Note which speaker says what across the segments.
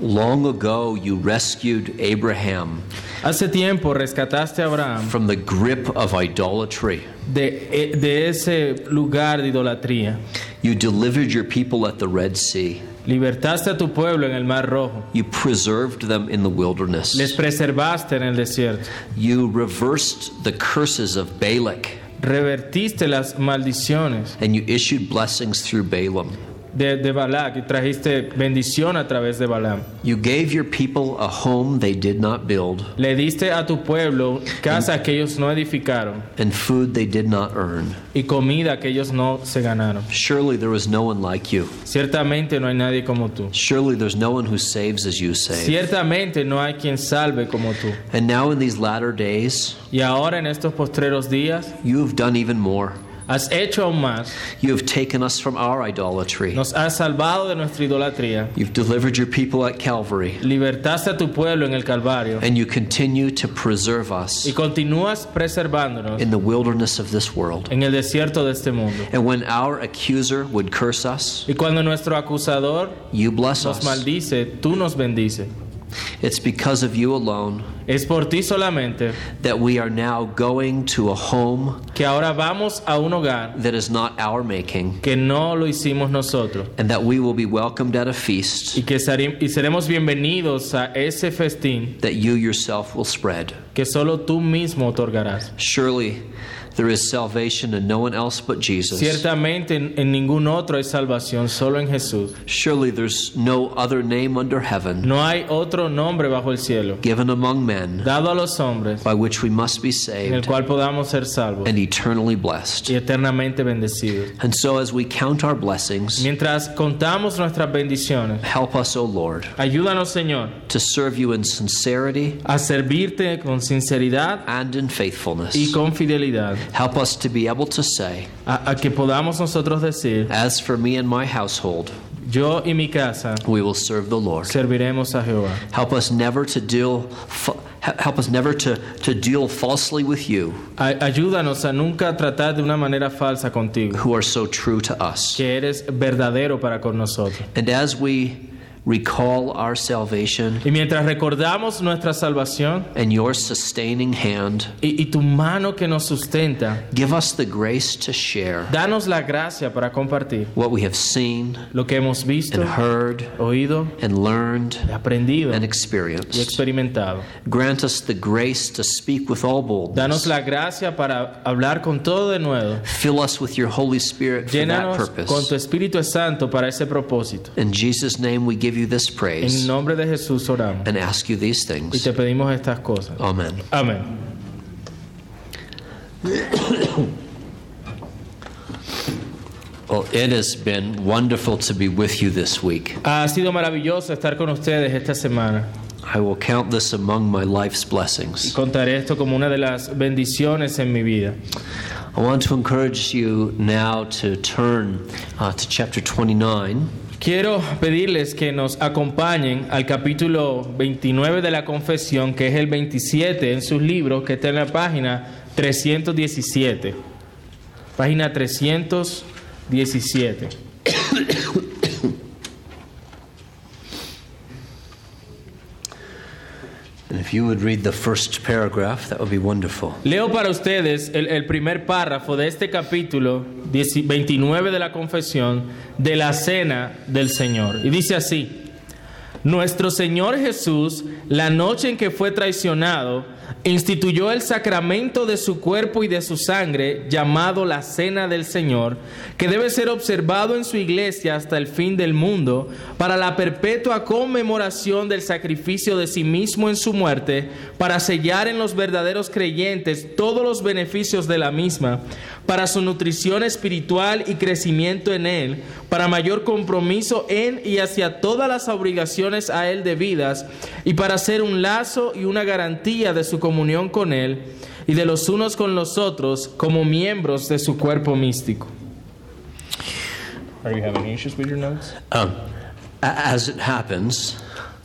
Speaker 1: Long ago, you rescued Abraham
Speaker 2: Hace tiempo rescataste a Abraham
Speaker 1: from the grip of idolatry.
Speaker 2: de, eh, de ese lugar de idolatría.
Speaker 1: You delivered your people at the Red Sea.
Speaker 2: Libertaste a tu pueblo en el Mar Rojo.
Speaker 1: You preserved them in the wilderness.
Speaker 2: Les preservaste en el desierto.
Speaker 1: You reversed the curses of Balak,
Speaker 2: Revertiste las maldiciones
Speaker 1: and you issued blessings through Balaam.
Speaker 2: De, de Balac y trajiste bendición a través de Balaam.
Speaker 1: You gave your people a home they did not build
Speaker 2: Le diste a tu pueblo casa que ellos no edificaron
Speaker 1: and food they did not earn.
Speaker 2: y comida que ellos no se ganaron.
Speaker 1: Surely there was no one like you.
Speaker 2: Ciertamente no hay nadie como tú.
Speaker 1: Surely there's no one who saves as you save.
Speaker 2: Ciertamente no hay quien salve como tú.
Speaker 1: And now in these latter days,
Speaker 2: Y ahora en estos postreros días
Speaker 1: you have done even more.
Speaker 2: Has hecho aún más.
Speaker 1: You have taken us from our idolatry.
Speaker 2: Nos has salvado de nuestra idolatría.
Speaker 1: You've delivered your people at Calvary.
Speaker 2: Libertaste a tu pueblo en el Calvario.
Speaker 1: And you continue to preserve us
Speaker 2: Y continúas preservándonos
Speaker 1: in the wilderness of this world.
Speaker 2: en el desierto de este mundo.
Speaker 1: And when our accuser would curse us,
Speaker 2: Y cuando nuestro acusador
Speaker 1: you bless
Speaker 2: nos
Speaker 1: us.
Speaker 2: maldice, tú nos bendices.
Speaker 1: It's because of you alone
Speaker 2: Es por ti solamente
Speaker 1: that we are now going to a home
Speaker 2: que ahora vamos a un hogar
Speaker 1: that is not our making,
Speaker 2: que no lo hicimos nosotros
Speaker 1: and that we will be welcomed at a feast
Speaker 2: y que seremos bienvenidos a ese festín
Speaker 1: that you yourself will spread.
Speaker 2: que solo tú mismo otorgarás.
Speaker 1: Surely there is salvation in no one else but Jesus.
Speaker 2: Ciertamente en, ningún otro hay salvación, solo en Jesús.
Speaker 1: Surely there's no other name under heaven
Speaker 2: No hay otro nombre bajo el cielo
Speaker 1: given among men
Speaker 2: dado a los hombres
Speaker 1: by which we must be saved.
Speaker 2: en el cual podamos ser salvos
Speaker 1: and eternally blessed.
Speaker 2: y eternamente bendecidos.
Speaker 1: And so as we count our blessings,
Speaker 2: Mientras contamos nuestras bendiciones,
Speaker 1: help us, O Lord,
Speaker 2: ayúdanos Señor
Speaker 1: to serve you in sincerity
Speaker 2: a servirte con sinceridad
Speaker 1: and in faithfulness.
Speaker 2: y con fidelidad,
Speaker 1: Help us to be able to say,
Speaker 2: a, a que podamos nosotros decir,
Speaker 1: As for me and my household,
Speaker 2: yo y mi casa
Speaker 1: we will serve the Lord.
Speaker 2: serviremos a Jehová.
Speaker 1: Help us never to deal help us never to, to deal falsely with you
Speaker 2: ayúdanos a nunca tratar de una manera falsa contigo,
Speaker 1: who are so true to us.
Speaker 2: que eres verdadero para con nosotros.
Speaker 1: And as we recall our salvation
Speaker 2: Y mientras recordamos nuestra salvación
Speaker 1: and your sustaining hand,
Speaker 2: y, y tu mano que nos sustenta,
Speaker 1: give us the grace to share
Speaker 2: danos la gracia para compartir
Speaker 1: what we have seen
Speaker 2: lo que hemos visto,
Speaker 1: and heard
Speaker 2: oído,
Speaker 1: and learned
Speaker 2: aprendido
Speaker 1: and
Speaker 2: y
Speaker 1: experienced.
Speaker 2: experimentado.
Speaker 1: Grant us the grace to speak with all boldness.
Speaker 2: Danos la gracia para hablar con todo de nuevo.
Speaker 1: Fill us with your Holy Spirit for that
Speaker 2: Llénanos con tu. Espíritu Santo para ese propósito.
Speaker 1: In Jesus' name we give you this
Speaker 2: En
Speaker 1: praise
Speaker 2: nombre de Jesús oramos
Speaker 1: and ask you these
Speaker 2: y
Speaker 1: things.
Speaker 2: te pedimos estas cosas.
Speaker 1: Amen.
Speaker 2: Amén.
Speaker 1: Well, it has been wonderful to be with you this week.
Speaker 2: Ha sido maravilloso estar con ustedes esta semana.
Speaker 1: I will count this among my life's blessings.
Speaker 2: Contaré esto como una de las bendiciones en mi vida.
Speaker 1: I want to encourage you now to turn uh, to chapter 29.
Speaker 2: Quiero pedirles que nos acompañen al capítulo 29 de la confesión, que es el 27 en sus libros, que está en la página 317. Página 317.
Speaker 1: If you would read the first paragraph, that would be wonderful.
Speaker 2: Leo para ustedes el, el primer párrafo de este capítulo 10 29 de la confesión de la cena del Señor. Y dice así, nuestro Señor Jesús, la noche en que fue traicionado, instituyó el sacramento de su cuerpo y de su sangre, llamado la cena del Señor, que debe ser observado en su iglesia hasta el fin del mundo, para la perpetua conmemoración del sacrificio de sí mismo en su muerte, para sellar en los verdaderos creyentes todos los beneficios de la misma, para su nutrición espiritual y crecimiento en Él, para mayor compromiso en y hacia todas las obligaciones a Él debidas, y para ser un lazo y una garantía de su comunión con Él y de los unos con los otros como miembros de su cuerpo místico. Are you having issues with your notes?
Speaker 1: Um, as it happens,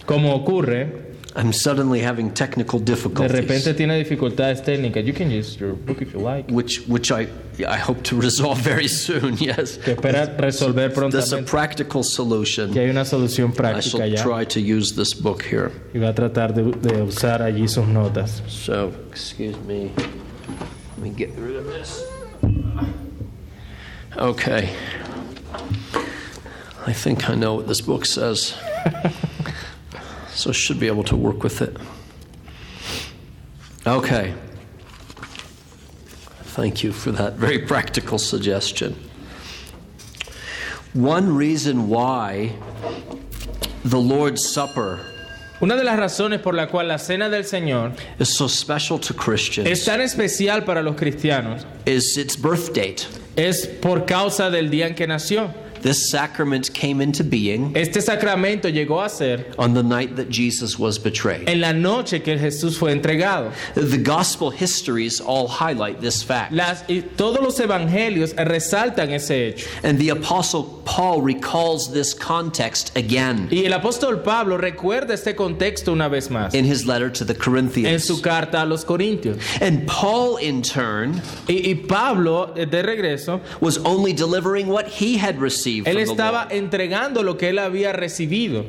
Speaker 2: Como ocurre,
Speaker 1: I'm suddenly having technical
Speaker 2: de repente
Speaker 1: difficulties,
Speaker 2: tiene dificultades técnicas, you can use your book if you like.
Speaker 1: which which I I hope to resolve very soon. Yes,
Speaker 2: Que espera resolver
Speaker 1: there's a practical
Speaker 2: Que
Speaker 1: solution.
Speaker 2: hay una solución
Speaker 1: I
Speaker 2: práctica
Speaker 1: shall
Speaker 2: ya.
Speaker 1: try to use this book here.
Speaker 2: Y va a tratar de, de usar allí sus notas.
Speaker 1: So, excuse me. Let me get rid of this. Okay. I think I know what this book says. so, I should be able to work with it. Okay. Thank you for that very practical suggestion. One reason why the Lord's Supper
Speaker 2: Una de las razones por la cual la cena del Señor
Speaker 1: is so special to Christians
Speaker 2: es tan especial para los cristianos
Speaker 1: is its birth date.
Speaker 2: es por causa del día en que nació.
Speaker 1: This sacrament came into being
Speaker 2: Este sacramento llegó a ser
Speaker 1: on the night that Jesus was betrayed.
Speaker 2: en la noche que Jesús fue entregado.
Speaker 1: The gospel histories all highlight this fact.
Speaker 2: Las, y todos los evangelios resaltan ese hecho.
Speaker 1: And the apostle Paul recalls this context again
Speaker 2: Y el apóstol Pablo recuerda este contexto una vez más
Speaker 1: in his letter to the
Speaker 2: en
Speaker 1: Corinthians.
Speaker 2: su carta a los Corintios.
Speaker 1: And Paul, in turn,
Speaker 2: Y, y Pablo, eh, de regreso,
Speaker 1: was only delivering what he had received
Speaker 2: él estaba entregando lo que él había recibido.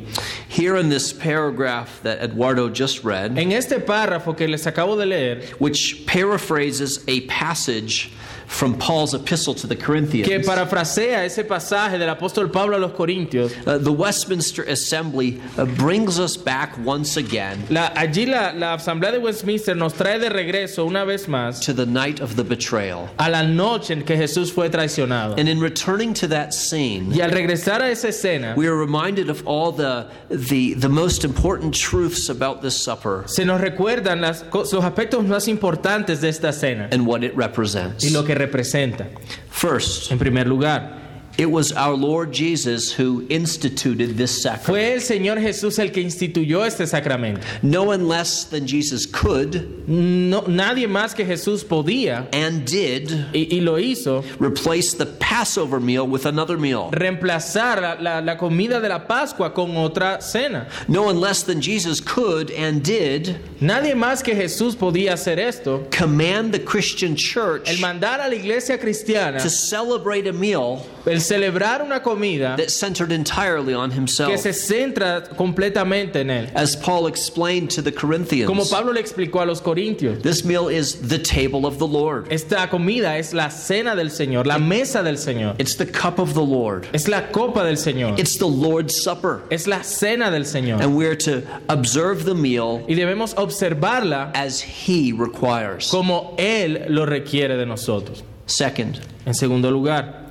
Speaker 1: Here in this paragraph that Eduardo just read,
Speaker 2: En este párrafo que les acabo de leer,
Speaker 1: which paraphrases a passage from Paul's epistle to the
Speaker 2: que
Speaker 1: Corinthians,
Speaker 2: parafrasea ese pasaje del apóstol Pablo a los Corintios,
Speaker 1: Uh, the Westminster Assembly uh, brings us back once again
Speaker 2: la- allí la, la Asamblea de Westminster nos trae de regreso una vez más
Speaker 1: to the night of the betrayal.
Speaker 2: a la noche en que Jesús fue traicionado.
Speaker 1: And in returning to that scene,
Speaker 2: Y al regresar a esa escena,
Speaker 1: we are reminded of all the, the, the most important truths about this supper
Speaker 2: se nos recuerdan las los aspectos más importantes de esta cena
Speaker 1: and what it represents.
Speaker 2: y lo que representa.
Speaker 1: First,
Speaker 2: En primer lugar,
Speaker 1: it was our Lord Jesus who instituted this sacrament.
Speaker 2: fue el Señor Jesús el que instituyó este sacramento.
Speaker 1: No one less than Jesus could
Speaker 2: No, nadie más que Jesús podía
Speaker 1: and did
Speaker 2: y, y lo hizo
Speaker 1: replace the Passover meal with another meal.
Speaker 2: reemplazar la, la- la comida de la Pascua con otra cena.
Speaker 1: No one less than Jesus could and did
Speaker 2: Nadie más que Jesús podía hacer esto.
Speaker 1: command the Christian church
Speaker 2: El mandar a la iglesia cristiana,
Speaker 1: to celebrate a meal
Speaker 2: el celebrar una comida
Speaker 1: that centered entirely on
Speaker 2: que
Speaker 1: himself.
Speaker 2: se centra completamente en él.
Speaker 1: As Paul explained to the
Speaker 2: Como
Speaker 1: Corinthians,
Speaker 2: Pablo le explicó a los corintios,
Speaker 1: this meal is the table of the Lord.
Speaker 2: esta comida es la cena del Señor, la mesa del Señor.
Speaker 1: It's the cup of the Lord.
Speaker 2: Es la copa del Señor.
Speaker 1: It's the Lord's Supper.
Speaker 2: Es la cena del Señor.
Speaker 1: And we're to observe the meal
Speaker 2: Y debemos observarla
Speaker 1: as He requires.
Speaker 2: como Él lo requiere de nosotros.
Speaker 1: Second,
Speaker 2: En segundo lugar,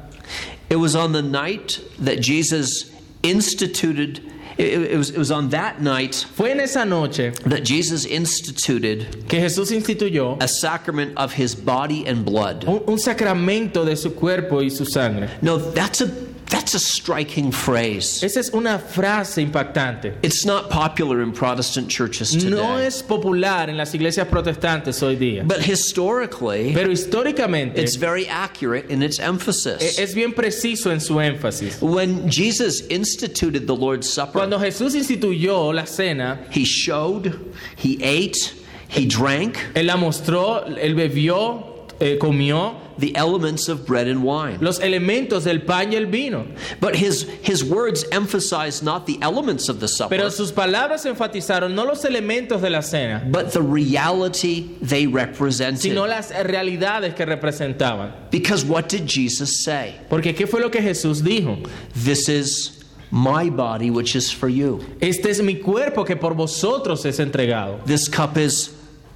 Speaker 1: it was on the night that Jesus instituted, it, was, it was on that night
Speaker 2: fue en esa noche
Speaker 1: that Jesus instituted
Speaker 2: que Jesús instituyó
Speaker 1: a sacrament of His body and blood.
Speaker 2: un, un sacramento de su cuerpo y su sangre.
Speaker 1: No, that's a that's a striking phrase.
Speaker 2: Esa es una frase impactante.
Speaker 1: It's not popular in Protestant churches today.
Speaker 2: No es popular en las iglesias protestantes hoy día,
Speaker 1: But historically,
Speaker 2: pero históricamente
Speaker 1: it's very accurate in its emphasis.
Speaker 2: es bien preciso en su énfasis.
Speaker 1: When Jesus instituted the Lord's Supper,
Speaker 2: Cuando Jesús instituyó la cena,
Speaker 1: he showed, he ate, he drank
Speaker 2: Él la mostró, Él bebió, eh, comió
Speaker 1: the elements of bread and wine.
Speaker 2: los elementos del pan y el vino.
Speaker 1: But his his words emphasize not the elements of the supper,
Speaker 2: Pero sus palabras enfatizaron no los elementos de la cena,
Speaker 1: but the reality they represented.
Speaker 2: sino las realidades que representaban.
Speaker 1: Because what did Jesus say?
Speaker 2: Porque ¿qué fue lo que Jesús dijo?
Speaker 1: This is my body which is for you.
Speaker 2: Este es mi cuerpo que por vosotros es entregado.
Speaker 1: This cup is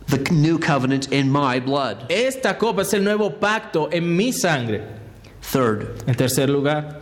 Speaker 1: the new covenant in my blood.
Speaker 2: Esta copa es el nuevo pacto en mi sangre.
Speaker 1: Third,
Speaker 2: En tercer lugar,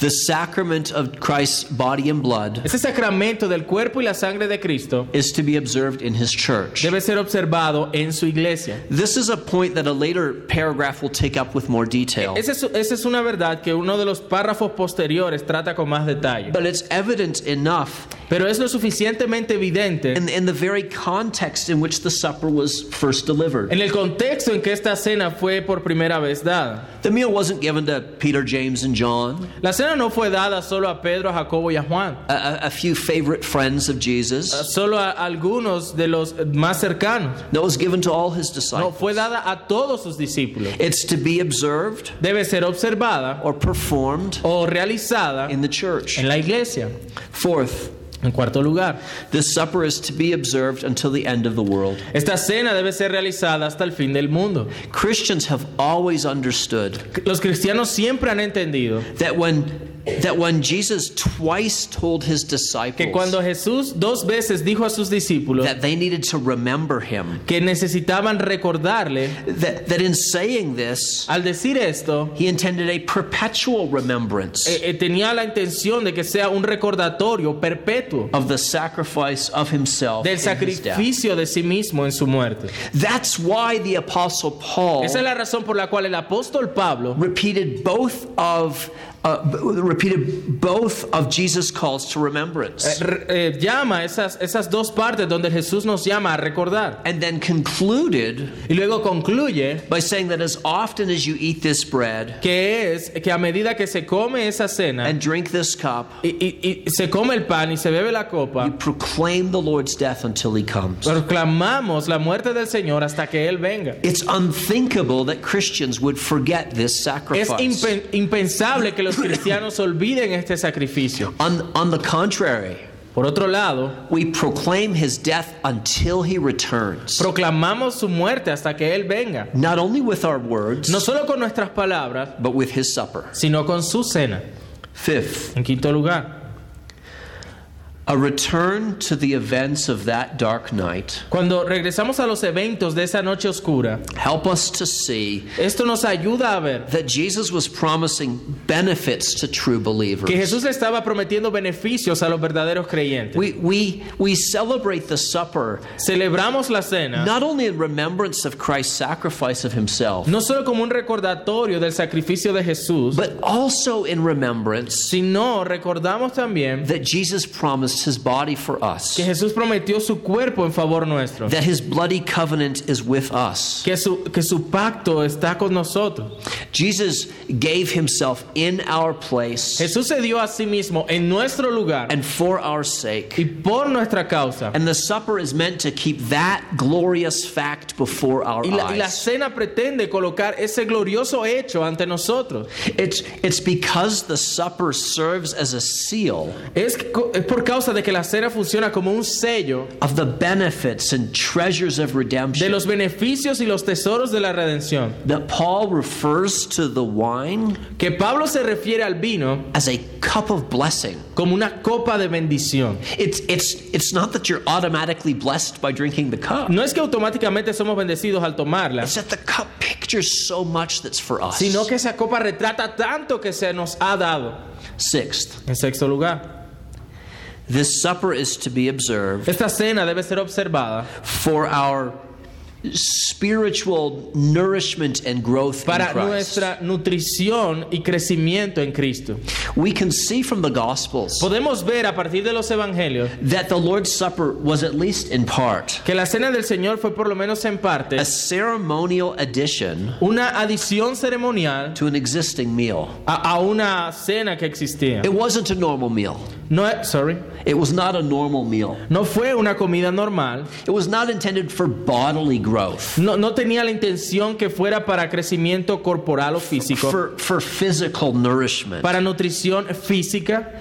Speaker 1: the sacrament of Christ's body and blood
Speaker 2: ese sacramento del cuerpo y la sangre de Cristo
Speaker 1: is to be observed in his church.
Speaker 2: debe ser observado en su iglesia.
Speaker 1: This is a point that a later paragraph will take up with more detail.
Speaker 2: Esa es, esa es una verdad que uno de los párrafos posteriores trata con más detalle.
Speaker 1: But it's evident enough
Speaker 2: Pero es lo suficientemente evidente
Speaker 1: in, in the very context in which the supper was first delivered.
Speaker 2: en el contexto en que esta cena fue por primera vez dada.
Speaker 1: The meal wasn't given to Peter, James, and John,
Speaker 2: La cena no fue dada solo a Pedro, a Jacobo y a Juan,
Speaker 1: a, a- few favorite friends of Jesus.
Speaker 2: Eh, solo a algunos de los más cercanos.
Speaker 1: No, it was given to all his disciples.
Speaker 2: No, fue dada a todos sus discípulos.
Speaker 1: It's to be observed
Speaker 2: Debe ser observada
Speaker 1: or performed
Speaker 2: o realizada
Speaker 1: in the church.
Speaker 2: en la iglesia.
Speaker 1: Fourth,
Speaker 2: En cuarto lugar,
Speaker 1: this supper is to be observed until the end of the world.
Speaker 2: esta cena debe ser realizada hasta el fin del mundo.
Speaker 1: Christians have always understood
Speaker 2: Los cristianos siempre han entendido
Speaker 1: that when that when Jesus twice told his
Speaker 2: que
Speaker 1: disciples
Speaker 2: cuando Jesús dos veces dijo a sus discípulos
Speaker 1: that they needed to remember him,
Speaker 2: que necesitaban recordarle,
Speaker 1: that, that in saying this,
Speaker 2: al decir esto,
Speaker 1: he intended a perpetual remembrance
Speaker 2: eh, eh, tenía la intención de que sea un recordatorio perpetuo
Speaker 1: of the sacrifice of himself
Speaker 2: del
Speaker 1: in his death.
Speaker 2: sacrificio de sí mismo en su muerte.
Speaker 1: That's why the apostle Paul
Speaker 2: Esa es la razón por la cual el apóstol Pablo
Speaker 1: repeated both of uh, repeated both of Jesus' calls to remembrance,
Speaker 2: eh, eh, llama esas, esas dos partes donde Jesús nos llama a recordar.
Speaker 1: and then concluded
Speaker 2: Y luego concluye
Speaker 1: by saying that as often as you eat this bread
Speaker 2: que es que a medida que se come esa cena
Speaker 1: and drink this cup,
Speaker 2: y, y- y se come el pan y se bebe la copa,
Speaker 1: you proclaim the Lord's death until he comes.
Speaker 2: proclamamos la muerte del Señor hasta que Él venga.
Speaker 1: It's unthinkable that Christians would forget this
Speaker 2: Es
Speaker 1: sacrifice.
Speaker 2: impen- impensable que los cristianos olviden este sacrificio.
Speaker 1: On, on the contrary,
Speaker 2: Por otro lado,
Speaker 1: we proclaim his death until he returns.
Speaker 2: proclamamos su muerte hasta que Él venga.
Speaker 1: Not only with our words,
Speaker 2: No solo con nuestras palabras,
Speaker 1: but with his supper.
Speaker 2: sino con su cena.
Speaker 1: Fifth,
Speaker 2: En quinto lugar,
Speaker 1: a return to the events of that dark night
Speaker 2: cuando regresamos a los eventos de esa noche oscura,
Speaker 1: help us to see
Speaker 2: esto nos ayuda a ver
Speaker 1: that Jesus was promising benefits to true believers.
Speaker 2: que Jesús le estaba prometiendo beneficios a los verdaderos creyentes.
Speaker 1: We, we, we celebrate the supper
Speaker 2: Celebramos la cena
Speaker 1: not only in remembrance of Christ's sacrifice of himself,
Speaker 2: no solo como un recordatorio del sacrificio de Jesús,
Speaker 1: but also in remembrance
Speaker 2: sino recordamos también
Speaker 1: that Jesus promised his body for us,
Speaker 2: que Jesús prometió su cuerpo en favor nuestro,
Speaker 1: that his bloody covenant is with us.
Speaker 2: que su, que su pacto está con nosotros.
Speaker 1: Jesus gave himself in our place
Speaker 2: Jesús se dio a sí mismo en nuestro lugar
Speaker 1: and for our sake.
Speaker 2: y por nuestra causa.
Speaker 1: And the supper is meant to keep that glorious fact before our
Speaker 2: Y la, y la cena pretende colocar ese glorioso hecho ante nosotros.
Speaker 1: It's, it's because the supper serves as a seal
Speaker 2: Es, es por causa de que la cena funciona como un sello
Speaker 1: of the benefits and treasures of
Speaker 2: de
Speaker 1: redemption
Speaker 2: los beneficios y los tesoros de la redención.
Speaker 1: that Paul refers to the wine
Speaker 2: Que Pablo se refiere al vino
Speaker 1: as a cup of blessing.
Speaker 2: como una copa de bendición.
Speaker 1: It's, it's, it's not that you're automatically blessed by drinking the cup.
Speaker 2: No es que automáticamente somos bendecidos al tomarla,
Speaker 1: It's that the cup pictures so much that's for us.
Speaker 2: sino que esa copa retrata tanto que se nos ha dado.
Speaker 1: Sixth,
Speaker 2: En sexto lugar,
Speaker 1: this supper is to be observed
Speaker 2: esta cena debe ser observada
Speaker 1: for our spiritual nourishment and growth in
Speaker 2: para nuestra nutrición y crecimiento en Cristo.
Speaker 1: We can see from the Gospels
Speaker 2: Podemos ver a partir de los evangelios
Speaker 1: that the Lord's Supper was at least in part
Speaker 2: que la cena del Señor fue por lo menos en parte
Speaker 1: a ceremonial addition
Speaker 2: una adición ceremonial
Speaker 1: to an existing meal.
Speaker 2: a, a una cena que existía.
Speaker 1: It wasn't a normal meal.
Speaker 2: No, eh, sorry,
Speaker 1: It was not a normal meal.
Speaker 2: no fue una comida normal.
Speaker 1: It was not intended for bodily growth,
Speaker 2: No, no tenía la intención que fuera para crecimiento corporal o físico,
Speaker 1: for, for physical nourishment.
Speaker 2: para nutrición física.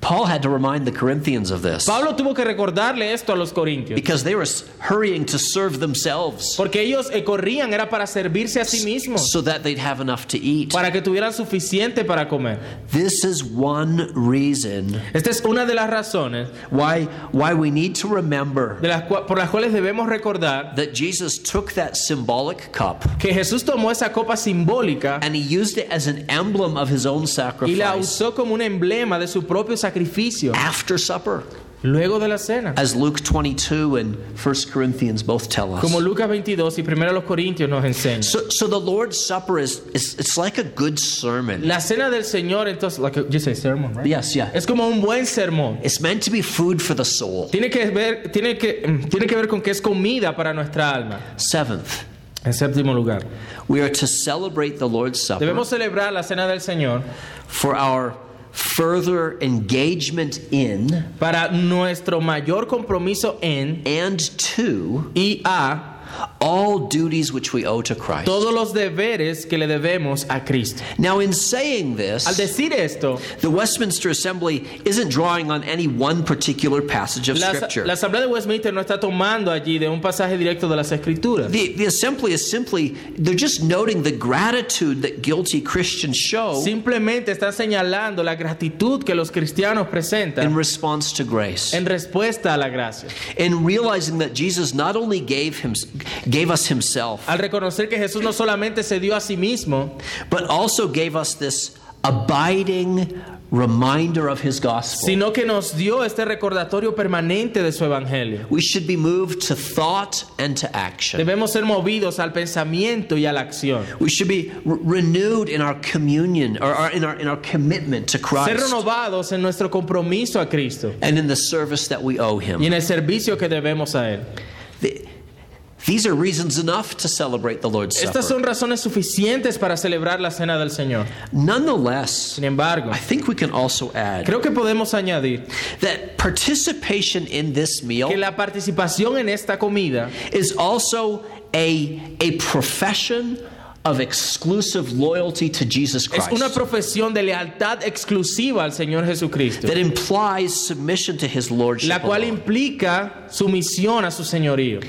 Speaker 1: Paul had to remind the Corinthians of this.
Speaker 2: Pablo tuvo que recordarle esto a los corintios,
Speaker 1: because they were hurrying to serve themselves.
Speaker 2: Porque ellos eh, corrían era para servirse a sí mismos,
Speaker 1: so that they'd have enough to eat.
Speaker 2: para que tuvieran suficiente para comer.
Speaker 1: This is one reason
Speaker 2: Esta es una de las razones
Speaker 1: why, why we need to remember
Speaker 2: de las por las cuales debemos recordar
Speaker 1: that Jesus took that symbolic cup
Speaker 2: que Jesús tomó esa copa simbólica
Speaker 1: and he used it as an emblem of his own
Speaker 2: y la
Speaker 1: sacrifice.
Speaker 2: usó como un emblema de su propio sacrificio
Speaker 1: after supper,
Speaker 2: luego de la cena.
Speaker 1: as Luke 22 and 1 Corinthians both tell us.
Speaker 2: Como Lucas 22 y primero los Corintios nos enseñan.
Speaker 1: So, so the Lord's Supper is, is it's like a good sermon.
Speaker 2: La cena del Señor, entonces, like a- you say sermon, right?
Speaker 1: Yes, yeah.
Speaker 2: Es como un buen sermón.
Speaker 1: It's meant to be food for the soul.
Speaker 2: Tiene que ver, tiene que, mm, tiene que ver con que es comida para nuestra alma.
Speaker 1: Seventh,
Speaker 2: En séptimo lugar,
Speaker 1: we are to celebrate the Lord's Supper
Speaker 2: debemos celebrar la cena del Señor
Speaker 1: for our further engagement in
Speaker 2: para nuestro mayor compromiso en
Speaker 1: and to
Speaker 2: y a
Speaker 1: all duties which we owe to Christ.
Speaker 2: todos los deberes que le debemos a Cristo.
Speaker 1: Now, in saying this, Al
Speaker 2: decir esto,
Speaker 1: the Westminster Assembly isn't drawing on any one particular passage of
Speaker 2: la,
Speaker 1: Scripture.
Speaker 2: la Asamblea de Westminster no está tomando allí de un pasaje directo de las Escrituras.
Speaker 1: The, the assembly is simply, they're just noting the gratitude that guilty Christians show
Speaker 2: Simplemente están señalando la gratitud que los cristianos presentan.
Speaker 1: in response to grace.
Speaker 2: en respuesta a la gracia.
Speaker 1: And realizing that Jesus not only gave him gave us himself,
Speaker 2: Al reconocer que Jesús no solamente se dio a sí mismo,
Speaker 1: but also gave us this abiding reminder of his gospel.
Speaker 2: sino que nos dio este recordatorio permanente de su evangelio.
Speaker 1: We should be moved to thought and to action.
Speaker 2: Debemos ser movidos al pensamiento y a la acción.
Speaker 1: We should be re- renewed in our communion or, or in our in our commitment to Christ.
Speaker 2: Ser renovados en nuestro compromiso a Cristo
Speaker 1: and in the service that we owe him.
Speaker 2: y en el servicio que debemos a Él.
Speaker 1: The- These are reasons enough to celebrate the Lord's
Speaker 2: Estas son
Speaker 1: Supper.
Speaker 2: razones suficientes para celebrar la cena del Señor.
Speaker 1: Nonetheless,
Speaker 2: Sin embargo,
Speaker 1: I think we can also add
Speaker 2: creo que podemos añadir
Speaker 1: that participation in this meal
Speaker 2: que la participación en esta comida
Speaker 1: is also a, a profession of exclusive loyalty to Jesus Christ.
Speaker 2: es una profesión de lealtad exclusiva al Señor Jesucristo,
Speaker 1: that implies submission to his lordship.
Speaker 2: la cual
Speaker 1: alone.
Speaker 2: implica sumisión a su señorío.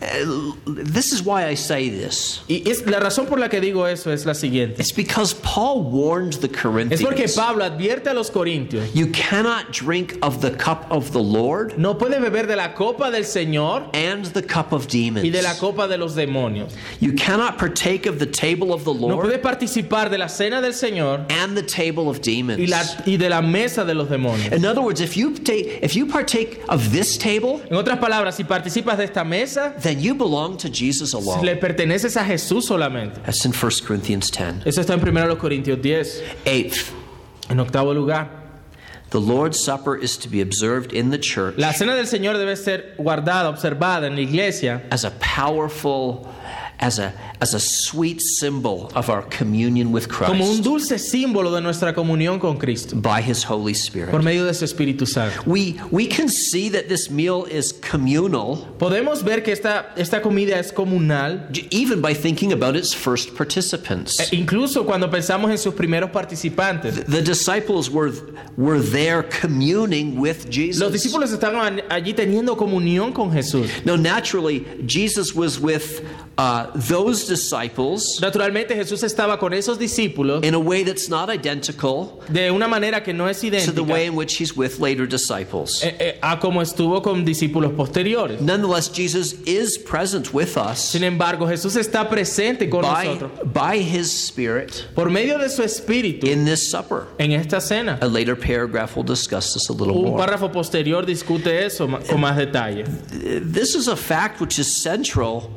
Speaker 1: This is why I say this.
Speaker 2: Y es, la razón por la que digo eso es la siguiente.
Speaker 1: It's because Paul warned the
Speaker 2: Es porque
Speaker 1: Corinthians
Speaker 2: Pablo advierte a los corintios,
Speaker 1: you cannot drink of the cup of the Lord
Speaker 2: no puede beber de la copa del Señor
Speaker 1: and the cup of demons.
Speaker 2: y de la copa de los demonios.
Speaker 1: You cannot partake of the table of the Lord.
Speaker 2: No puede participar de la cena del Señor
Speaker 1: and the table of demons.
Speaker 2: y, la, y de la mesa de los demonios.
Speaker 1: In other words, if you take if you partake of this table,
Speaker 2: En otras palabras, si participas de esta mesa,
Speaker 1: then you belong to Jesus alone.
Speaker 2: le perteneces a Jesús solamente.
Speaker 1: That's in 1 Corinthians 10.
Speaker 2: Eso está en 1 Corintios 10.
Speaker 1: Eighth,
Speaker 2: En octavo lugar,
Speaker 1: the Lord's Supper is to be observed in the church
Speaker 2: la cena del Señor debe ser guardada, observada en la iglesia
Speaker 1: as a powerful, as a as a sweet symbol of our communion with Christ,
Speaker 2: como un dulce símbolo de nuestra comunión con Cristo
Speaker 1: by His Holy Spirit.
Speaker 2: por medio de su Espíritu Santo.
Speaker 1: We we can see that this meal is communal
Speaker 2: Podemos ver que esta, esta comida es comunal,
Speaker 1: j- even by thinking about its first participants.
Speaker 2: e incluso cuando pensamos en sus primeros participantes.
Speaker 1: The disciples were were there communing with
Speaker 2: Los
Speaker 1: Jesus.
Speaker 2: discípulos estaban allí teniendo comunión con Jesús.
Speaker 1: Now, naturally, Jesus was with uh, those disciples
Speaker 2: Naturalmente Jesús estaba con esos discípulos
Speaker 1: in a way that's not identical
Speaker 2: de una manera que no es
Speaker 1: to the
Speaker 2: idéntica
Speaker 1: way in which he's with later disciples.
Speaker 2: eh, eh, a como estuvo con discípulos posteriores.
Speaker 1: Nonetheless, Jesus is present with us
Speaker 2: Sin embargo, Jesús está presente con
Speaker 1: by,
Speaker 2: nosotros
Speaker 1: by his Spirit
Speaker 2: por medio de su espíritu
Speaker 1: in this supper.
Speaker 2: en esta cena.
Speaker 1: A later paragraph will discuss this a little
Speaker 2: Un
Speaker 1: more.
Speaker 2: párrafo posterior discute eso ma- con más detalle.
Speaker 1: This is a fact which is central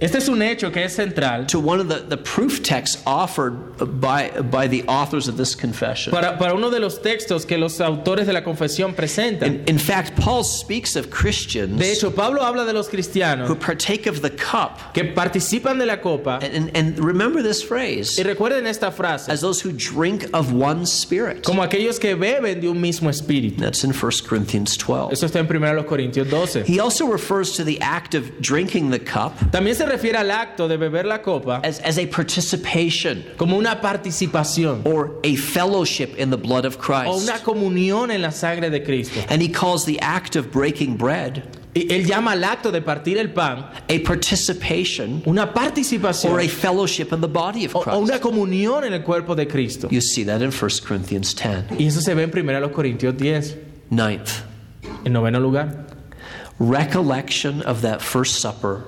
Speaker 2: Este es un hecho que es central
Speaker 1: to one of the, the proof texts offered by, by the authors of this confession.
Speaker 2: para, para uno de los textos que los autores de la confesión presentan.
Speaker 1: In, in fact, Paul speaks of Christians
Speaker 2: De hecho, Pablo habla de los
Speaker 1: who
Speaker 2: cristianos
Speaker 1: partake of the cup.
Speaker 2: que participan de la copa
Speaker 1: And, and, and remember this phrase
Speaker 2: y recuerden esta frase,
Speaker 1: as those who drink of one spirit.
Speaker 2: como aquellos que beben de un mismo espíritu.
Speaker 1: That's in 1 Corinthians 12.
Speaker 2: Eso está en 1 Corintios 12.
Speaker 1: He also refers to the act of drinking the cup
Speaker 2: También se refiere al acto de beber la copa
Speaker 1: as, as a participation
Speaker 2: como una participación
Speaker 1: or a fellowship in the blood of
Speaker 2: o
Speaker 1: Christ.
Speaker 2: una comunión en la sangre de Cristo.
Speaker 1: And he calls the act of breaking bread
Speaker 2: Y él llama al acto de partir el pan
Speaker 1: a participation
Speaker 2: una participación
Speaker 1: or a fellowship in the body of
Speaker 2: o, o una
Speaker 1: Christ.
Speaker 2: comunión en el cuerpo de Cristo.
Speaker 1: You see that in 1 Corinthians 10.
Speaker 2: Y eso se ve en 1 Corintios 10.
Speaker 1: Ninth,
Speaker 2: En noveno lugar,
Speaker 1: recollection of that first supper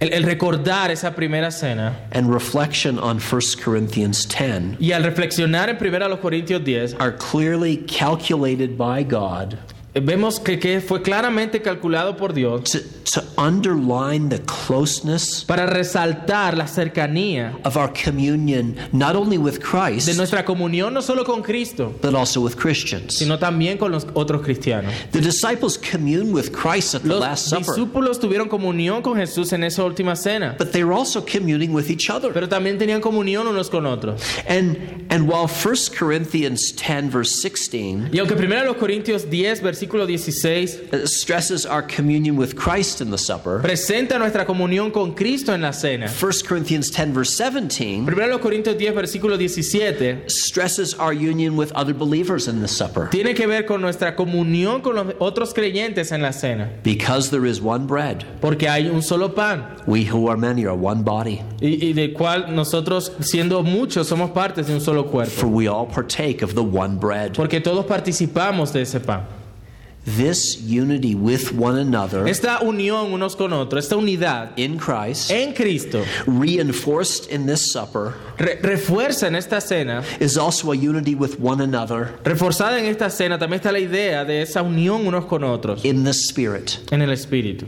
Speaker 2: el, el recordar esa primera cena
Speaker 1: and reflection on 1 Corinthians 10
Speaker 2: y al reflexionar en 1 Corintios 10
Speaker 1: are clearly calculated by God
Speaker 2: vemos que, que fue claramente calculado por Dios
Speaker 1: to, to underline the closeness
Speaker 2: para resaltar la cercanía
Speaker 1: of our communion, not only with
Speaker 2: de
Speaker 1: Christ,
Speaker 2: nuestra comunión no solo con Cristo,
Speaker 1: but also with Christians.
Speaker 2: sino también con los otros cristianos.
Speaker 1: The disciples commune with Christ at the
Speaker 2: Los
Speaker 1: Last Supper,
Speaker 2: discípulos tuvieron comunión con Jesús en esa última cena,
Speaker 1: but they were also communing with each other.
Speaker 2: pero también tenían comunión unos con otros.
Speaker 1: And and while 1 Corinthians 10 verse 16
Speaker 2: Y aunque 1 Corintios 10, versículo 16,
Speaker 1: uh, stresses our communion with Christ in the supper,
Speaker 2: presenta nuestra comunión con Cristo en la cena.
Speaker 1: 1 Corinthians 10 verse 17
Speaker 2: 1 Corintios 10, versículo 17,
Speaker 1: stresses our union with other believers in the supper.
Speaker 2: tiene que ver con nuestra comunión con los otros creyentes en la cena.
Speaker 1: Because there is one bread,
Speaker 2: Porque hay un solo pan,
Speaker 1: we who are many are one body,
Speaker 2: y, y del cual nosotros, siendo muchos, somos partes de un solo cuerpo.
Speaker 1: for we all partake of the one bread.
Speaker 2: Porque todos participamos de ese pan.
Speaker 1: This unity with one another
Speaker 2: Esta unión unos con otros, esta unidad
Speaker 1: in Christ,
Speaker 2: en Cristo,
Speaker 1: reinforced in this supper,
Speaker 2: re- refuerza en esta cena,
Speaker 1: is also a unity with one another
Speaker 2: reforzada en esta cena, también está la idea de esa unión unos con otros
Speaker 1: in the Spirit.
Speaker 2: en el Espíritu.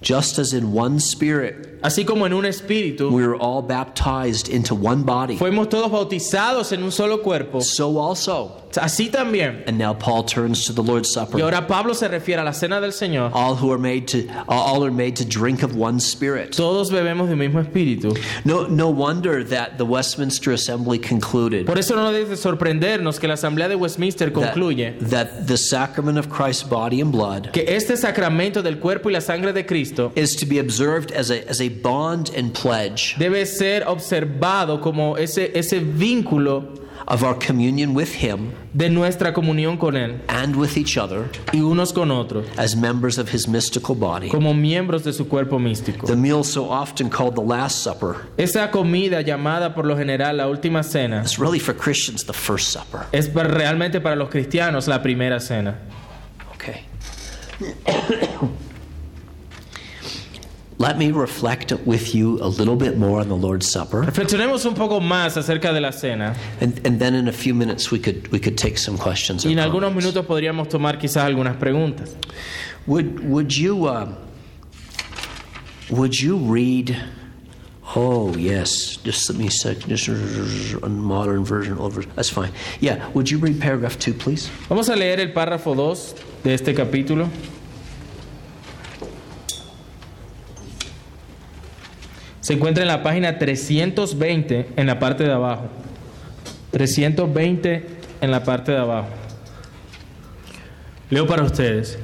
Speaker 1: Just as in one Spirit
Speaker 2: Así como en un espíritu,
Speaker 1: we were all baptized into one body,
Speaker 2: fuimos todos bautizados en un solo cuerpo,
Speaker 1: so also.
Speaker 2: así también.
Speaker 1: And now Paul turns to the Lord's
Speaker 2: Y
Speaker 1: Supper.
Speaker 2: ahora Pablo se refiere a la cena del Señor.
Speaker 1: All who are made to all are made to drink of one Spirit.
Speaker 2: Todos bebemos del mismo espíritu.
Speaker 1: No, no wonder that the Westminster Assembly concluded
Speaker 2: Por eso no debe sorprendernos que la Asamblea de Westminster
Speaker 1: that,
Speaker 2: concluye
Speaker 1: that the sacrament of Christ's body and blood
Speaker 2: que este sacramento del cuerpo y la sangre de Cristo
Speaker 1: is to be observed as a, as a bond and pledge
Speaker 2: debe ser observado como ese, ese vínculo
Speaker 1: of our communion with Him
Speaker 2: de nuestra comunión con Él
Speaker 1: and with each other
Speaker 2: y unos con otros,
Speaker 1: as members of His mystical body.
Speaker 2: como miembros de su cuerpo místico.
Speaker 1: The meal so often called the Last Supper
Speaker 2: Esa comida llamada por lo general la última cena
Speaker 1: is really for Christians the First Supper.
Speaker 2: es realmente para los cristianos la primera cena.
Speaker 1: Okay. Let me reflect with you a little bit more on the Lord's Supper,
Speaker 2: Reflexionemos un poco más acerca de la cena
Speaker 1: and, and then in a few minutes we could we could take some questions.
Speaker 2: y en algunos
Speaker 1: comments.
Speaker 2: minutos podríamos tomar quizás algunas preguntas.
Speaker 1: Would would you um, would you read? Oh yes, just let me sec. Just a modern version, old version. That's fine. Yeah. Would you read paragraph two, please?
Speaker 2: Vamos a leer el párrafo 2 de este capítulo. Se encuentra en la página 320 en la parte de abajo. 320 en la parte de abajo. Leo para ustedes.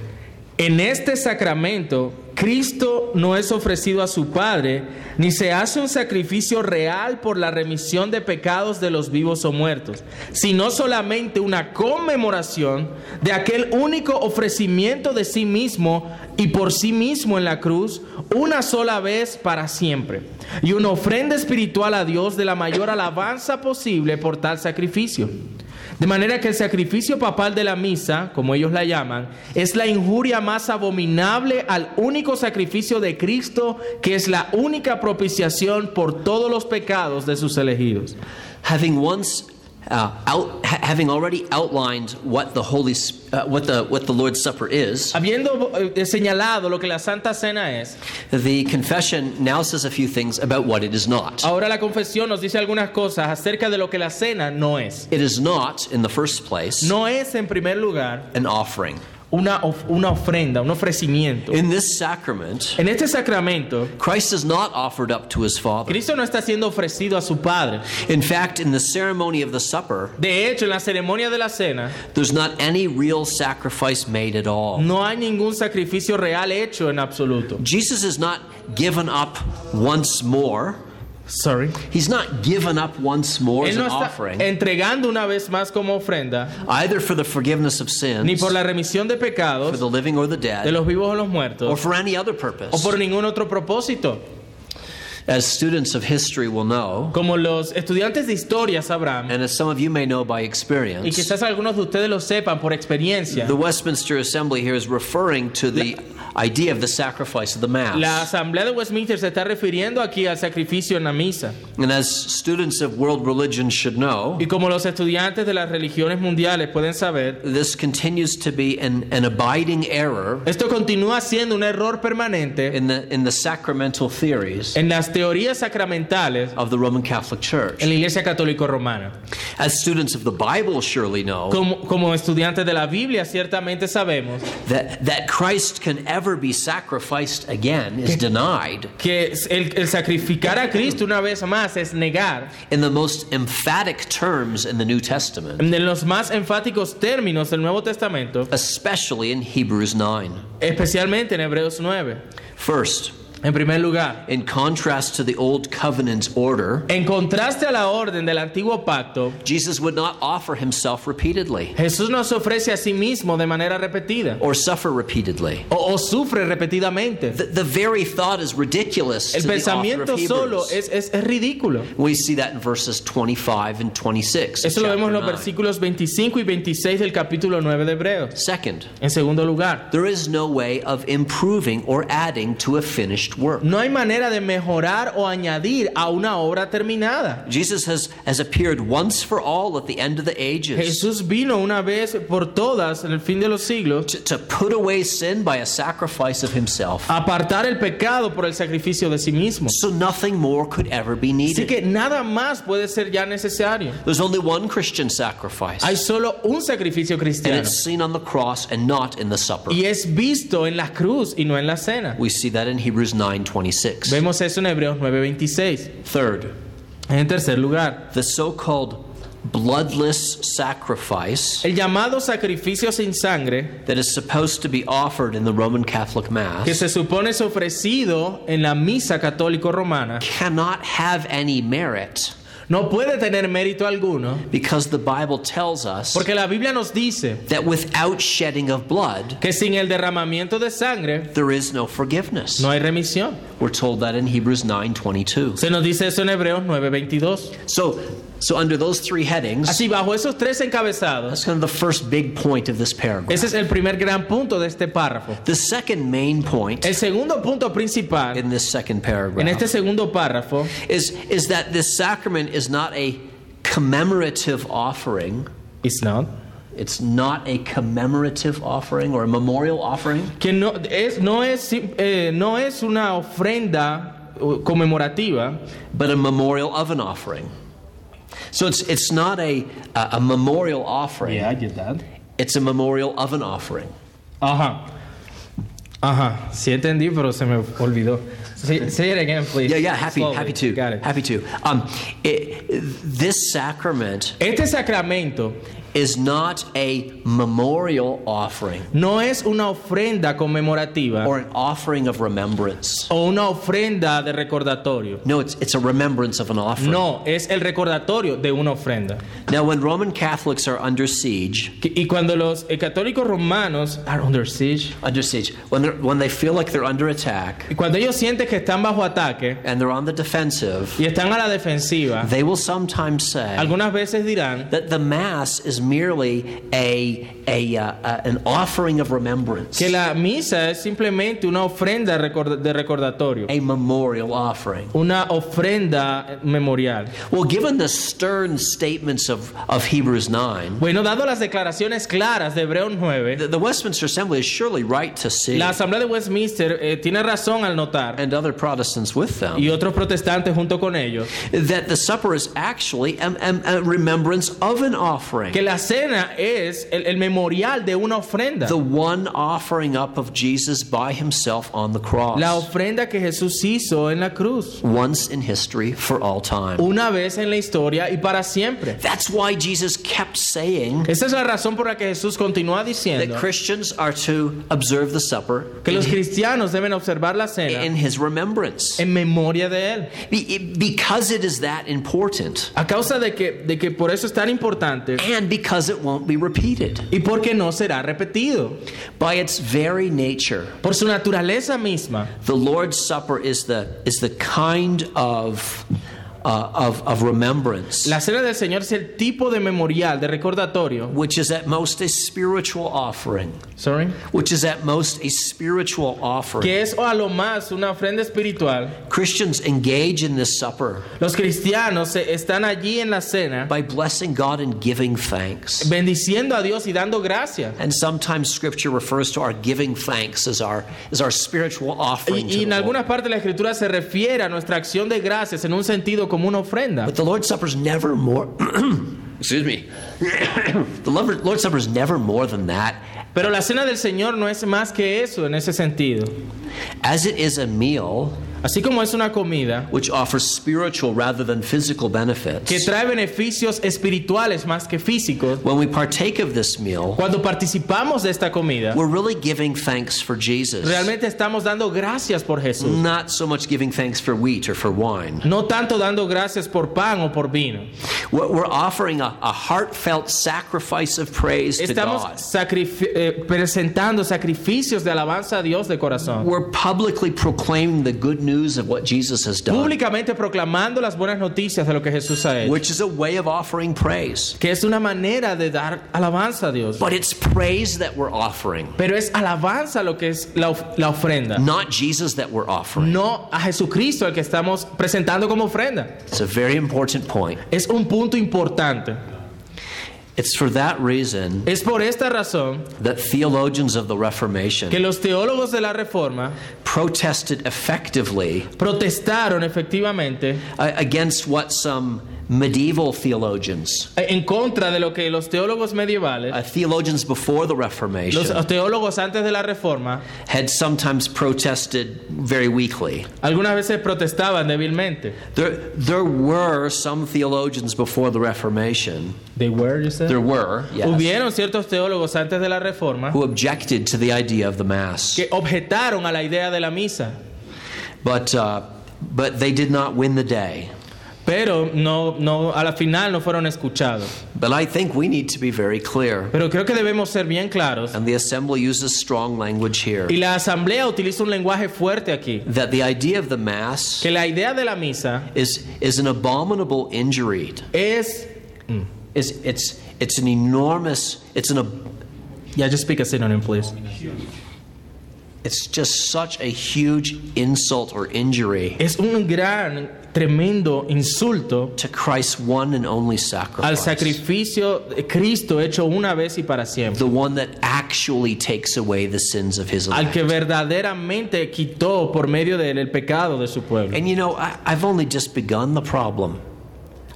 Speaker 2: En este sacramento, Cristo no es ofrecido a su Padre, ni se hace un sacrificio real por la remisión de pecados de los vivos o muertos, sino solamente una conmemoración de aquel único ofrecimiento de sí mismo y por sí mismo en la cruz, una sola vez para siempre, y una ofrenda espiritual a Dios de la mayor alabanza posible por tal sacrificio. De manera que el sacrificio papal de la misa, como ellos la llaman, es la injuria más abominable al único sacrificio de Cristo, que es la única propiciación por todos los pecados de sus elegidos.
Speaker 1: Having once uh, out, ha- having already outlined what the Holy uh, what the what the Lord's Supper is,
Speaker 2: Habiendo eh, señalado lo que la Santa Cena es,
Speaker 1: the confession now says a few things about what it is not.
Speaker 2: ahora la confesión nos dice algunas cosas acerca de lo que la cena no es.
Speaker 1: It is not, in the first place,
Speaker 2: No es, en primer lugar,
Speaker 1: an offering.
Speaker 2: Una, of- una ofrenda, un ofrecimiento.
Speaker 1: In this sacrament,
Speaker 2: En este sacramento,
Speaker 1: Christ is not offered up to his Father.
Speaker 2: Cristo no está siendo ofrecido a su Padre.
Speaker 1: In fact, in the ceremony of the supper,
Speaker 2: De hecho, en la ceremonia de la cena
Speaker 1: there's not any real sacrifice made at all.
Speaker 2: no hay ningún sacrificio real hecho en absoluto.
Speaker 1: Jesus is not given up once more.
Speaker 2: Sorry.
Speaker 1: He's not given up once more as
Speaker 2: Él no
Speaker 1: an
Speaker 2: está
Speaker 1: offering,
Speaker 2: entregando una vez más como ofrenda,
Speaker 1: either for the forgiveness of sins,
Speaker 2: ni por la remisión de
Speaker 1: for
Speaker 2: pecados
Speaker 1: the living or the
Speaker 2: de
Speaker 1: dead,
Speaker 2: los vivos o los
Speaker 1: or
Speaker 2: muertos,
Speaker 1: for any other
Speaker 2: o
Speaker 1: purpose.
Speaker 2: por ningún otro propósito.
Speaker 1: As students of history will know,
Speaker 2: Como los estudiantes de historia sabrán,
Speaker 1: and as some of you may know by
Speaker 2: y
Speaker 1: experience,
Speaker 2: quizás algunos de ustedes lo sepan por experiencia,
Speaker 1: the Westminster Assembly here is referring to the idea of the sacrifice of the Mass.
Speaker 2: La Asamblea de Westminster se está refiriendo aquí al sacrificio en la misa.
Speaker 1: And as students of world religion should know,
Speaker 2: Y como los estudiantes de las religiones mundiales pueden saber,
Speaker 1: this continues to be an, an abiding error
Speaker 2: esto continúa siendo un error permanente
Speaker 1: in the, in the sacramental theories
Speaker 2: en las teorías sacramentales
Speaker 1: of the Roman Catholic Church.
Speaker 2: en la Iglesia Católica Romana.
Speaker 1: As students of the Bible surely know,
Speaker 2: Como, como estudiantes de la Biblia ciertamente sabemos
Speaker 1: that, that Christ can ever be sacrificed again is denied
Speaker 2: que el, el sacrificar a Cristo una vez más es negar
Speaker 1: in the most emphatic terms in the New Testament,
Speaker 2: en los más enfáticos términos del Nuevo Testamento,
Speaker 1: especially in Hebrews 9.
Speaker 2: especialmente en Hebreos 9.
Speaker 1: First,
Speaker 2: En primer lugar,
Speaker 1: in contrast to the Old Covenant order,
Speaker 2: en contraste a la orden del antiguo pacto,
Speaker 1: Jesus would not offer himself repeatedly
Speaker 2: Jesús nos ofrece a sí mismo de manera repetida
Speaker 1: or suffer repeatedly.
Speaker 2: o, o sufre repetidamente.
Speaker 1: The, the very thought is ridiculous
Speaker 2: El
Speaker 1: to the author
Speaker 2: pensamiento
Speaker 1: of
Speaker 2: solo
Speaker 1: Hebrews.
Speaker 2: es, es, es ridículo.
Speaker 1: We see that in verses 25 and 26. of
Speaker 2: Eso lo vemos en los
Speaker 1: chapter 9.
Speaker 2: versículos 25 y 26 del capítulo 9 de Hebreos.
Speaker 1: Second,
Speaker 2: En segundo lugar,
Speaker 1: there is no way of improving or adding to a finished work.
Speaker 2: no hay manera de mejorar o añadir a una obra terminada.
Speaker 1: Jesus has, has appeared once for all at the end of the ages
Speaker 2: Jesús vino una vez por todas en el fin de los siglos
Speaker 1: to, to put away sin by a sacrifice of himself.
Speaker 2: apartar el pecado por el sacrificio de sí mismo.
Speaker 1: So nothing more could ever be needed.
Speaker 2: Así que nada más puede ser ya necesario.
Speaker 1: There's only one Christian sacrifice,
Speaker 2: Hay solo un sacrificio cristiano.
Speaker 1: and it's seen on the cross and not in the supper.
Speaker 2: y es visto en la cruz y no en la cena.
Speaker 1: We see that in Hebrews 9:26.
Speaker 2: Vemos eso en Hebreos 9:26.
Speaker 1: Third,
Speaker 2: En tercer lugar,
Speaker 1: the so-called bloodless sacrifice
Speaker 2: el llamado sacrificio sin sangre
Speaker 1: that is supposed to be offered in the Roman Catholic Mass que
Speaker 2: se supone es ofrecido en la misa católico romana
Speaker 1: cannot have any merit
Speaker 2: no puede tener mérito alguno
Speaker 1: because the Bible tells us
Speaker 2: porque la Biblia nos dice
Speaker 1: that without shedding of blood
Speaker 2: que sin el derramamiento de sangre
Speaker 1: there is no forgiveness.
Speaker 2: no hay remisión.
Speaker 1: We're told that in Hebrews 9:22.
Speaker 2: Se nos dice eso en Hebreos 9:22.
Speaker 1: So so under those three headings
Speaker 2: Así bajo esos tres encabezados,
Speaker 1: that's kind of the first big point of this paragraph.
Speaker 2: ese es el primer gran punto de este párrafo.
Speaker 1: The second main point
Speaker 2: El segundo punto principal
Speaker 1: in this second paragraph
Speaker 2: en este segundo párrafo
Speaker 1: is, is that this sacrament is not a commemorative offering.
Speaker 2: is not
Speaker 1: It's not a commemorative offering or a memorial offering.
Speaker 2: que no es no es eh, no es una ofrenda uh, conmemorativa,
Speaker 1: but a memorial of an offering. So it's, it's not a, a, a memorial offering, Yeah, I
Speaker 2: get that.
Speaker 1: it's a memorial of an offering.
Speaker 2: Ajá. Ajá, sí entendí, pero se me olvidó. Say, say it again, please.
Speaker 1: Yeah, yeah, happy,
Speaker 2: Slowly.
Speaker 1: happy to.
Speaker 2: Got it.
Speaker 1: Happy to. Um, it, this sacrament
Speaker 2: Este sacramento
Speaker 1: is not a memorial offering
Speaker 2: no es una ofrenda conmemorativa
Speaker 1: or an offering of remembrance.
Speaker 2: o una ofrenda de recordatorio.
Speaker 1: No, it's, it's a remembrance of an offering.
Speaker 2: No, es el recordatorio de una ofrenda.
Speaker 1: Now, when Roman Catholics are under siege,
Speaker 2: Y cuando los eh, católicos romanos are under siege,
Speaker 1: under siege, when, they're, when they feel like they're under attack
Speaker 2: y cuando ellos sienten que están bajo ataque
Speaker 1: and they're on the defensive,
Speaker 2: y están a la defensiva,
Speaker 1: they will sometimes say
Speaker 2: algunas veces dirán
Speaker 1: that the Mass is merely a, a, uh, uh, an offering of remembrance,
Speaker 2: que la misa es simplemente una ofrenda record- de recordatorio,
Speaker 1: a memorial offering.
Speaker 2: una ofrenda memorial.
Speaker 1: Well, given the stern statements of, of Hebrews 9,
Speaker 2: Bueno, dado las declaraciones claras de Hebreos 9,
Speaker 1: the, the Westminster Assembly is surely right to see,
Speaker 2: Asamblea de Westminster eh, tiene razón al notar,
Speaker 1: and other Protestants with them,
Speaker 2: y otros protestantes junto con ellos,
Speaker 1: that the supper is actually a, a, a remembrance of an offering.
Speaker 2: que la cena es el, el memorial de una ofrenda.
Speaker 1: The one offering up of Jesus by himself on the cross.
Speaker 2: La ofrenda que Jesús hizo en la cruz,
Speaker 1: once in history for all time.
Speaker 2: una vez en la historia y para siempre.
Speaker 1: That's why Jesus kept saying
Speaker 2: Esa es la razón por la que Jesús continúa
Speaker 1: that
Speaker 2: diciendo
Speaker 1: Christians are to observe the supper
Speaker 2: que los
Speaker 1: in,
Speaker 2: cristianos deben observar la cena
Speaker 1: in his remembrance.
Speaker 2: en memoria de Él.
Speaker 1: Be- Because it is that important
Speaker 2: A causa de que, de que por eso es tan importante
Speaker 1: and because it won't be repeated.
Speaker 2: y porque no será repetido.
Speaker 1: By its very nature,
Speaker 2: Por su naturaleza misma,
Speaker 1: the Lord's Supper is the, is the kind of uh, of, of remembrance,
Speaker 2: La cena del Señor es el tipo de memorial, de recordatorio.
Speaker 1: which is at most a spiritual offering,
Speaker 2: Sorry.
Speaker 1: which is at most a spiritual offering.
Speaker 2: Que es a lo más una ofrenda espiritual.
Speaker 1: Christians engage in this supper
Speaker 2: Los cristianos se- están allí en la cena
Speaker 1: by blessing God and giving thanks.
Speaker 2: bendiciendo a Dios y dando gracias.
Speaker 1: And sometimes Scripture refers to our giving thanks as our as our spiritual offering.
Speaker 2: Y, y en algunas partes la escritura se refiere a nuestra acción de gracias en un sentido como una ofrenda.
Speaker 1: But the Lord's Supper is never more. excuse me. the Lord's Supper is never more than that.
Speaker 2: Pero la cena del Señor no es más que eso en ese sentido.
Speaker 1: As it is a meal
Speaker 2: Así como es una comida
Speaker 1: which offers spiritual rather than physical
Speaker 2: que
Speaker 1: benefits,
Speaker 2: trae beneficios espirituales más que físicos,
Speaker 1: when we partake of this meal,
Speaker 2: cuando participamos de esta comida,
Speaker 1: we're really giving thanks for Jesus.
Speaker 2: realmente estamos dando gracias por Jesús.
Speaker 1: Not so much giving thanks for wheat or for wine.
Speaker 2: No tanto dando gracias por pan o por vino.
Speaker 1: We're offering a, a heartfelt sacrifice of praise to
Speaker 2: Estamos
Speaker 1: God.
Speaker 2: sacrifi- eh, presentando sacrificios de alabanza a Dios de corazón.
Speaker 1: We're publicly proclaiming the good news of what Jesus has done,
Speaker 2: Públicamente proclamando las buenas noticias de lo que Jesús ha hecho.
Speaker 1: which is a way of offering praise.
Speaker 2: Que es una manera de dar alabanza a Dios.
Speaker 1: But it's praise that we're offering,
Speaker 2: Pero es alabanza lo que es la, of- la ofrenda.
Speaker 1: not Jesus that we're offering.
Speaker 2: No a Jesucristo el que estamos presentando como ofrenda.
Speaker 1: It's a very important point.
Speaker 2: Es un punto importante.
Speaker 1: It's for that reason
Speaker 2: Es por esta razón
Speaker 1: that theologians of the Reformation
Speaker 2: que los teólogos de la Reforma
Speaker 1: protested effectively
Speaker 2: protestaron efectivamente
Speaker 1: against what some medieval theologians,
Speaker 2: en contra de lo que los teólogos medievales,
Speaker 1: uh, theologians before the Reformation,
Speaker 2: los
Speaker 1: Reformation,
Speaker 2: teólogos antes de la Reforma,
Speaker 1: had sometimes protested very weakly.
Speaker 2: algunas veces protestaban débilmente.
Speaker 1: There, there were some theologians before the Reformation,
Speaker 2: They were, you said?
Speaker 1: there were, yes,
Speaker 2: Hubieron ciertos teólogos antes de la Reforma
Speaker 1: who objected to the idea of the Mass.
Speaker 2: que objetaron a la idea de la misa,
Speaker 1: But, uh, but they did not win the day.
Speaker 2: Pero no, no, a la final no fueron escuchados.
Speaker 1: But I think we need to be very clear.
Speaker 2: Pero creo que debemos ser bien claros.
Speaker 1: And the assembly uses strong language here.
Speaker 2: Y la asamblea utiliza un lenguaje fuerte aquí.
Speaker 1: That the idea of the Mass
Speaker 2: Que la idea de la misa
Speaker 1: is, is an abominable injury.
Speaker 2: es...
Speaker 1: It's, it's, it's an enormous, it's, an,
Speaker 2: Yeah, just speak a synonym, please.
Speaker 1: It's just such a huge insult or injury
Speaker 2: Es un gran, tremendo insulto
Speaker 1: to Christ's one and only sacrifice.
Speaker 2: al sacrificio de Cristo hecho una vez y para siempre.
Speaker 1: The one that actually takes away the sins of his
Speaker 2: Al que verdaderamente quitó por medio de él el pecado de su pueblo.
Speaker 1: And you know, I, I've only just begun the problem.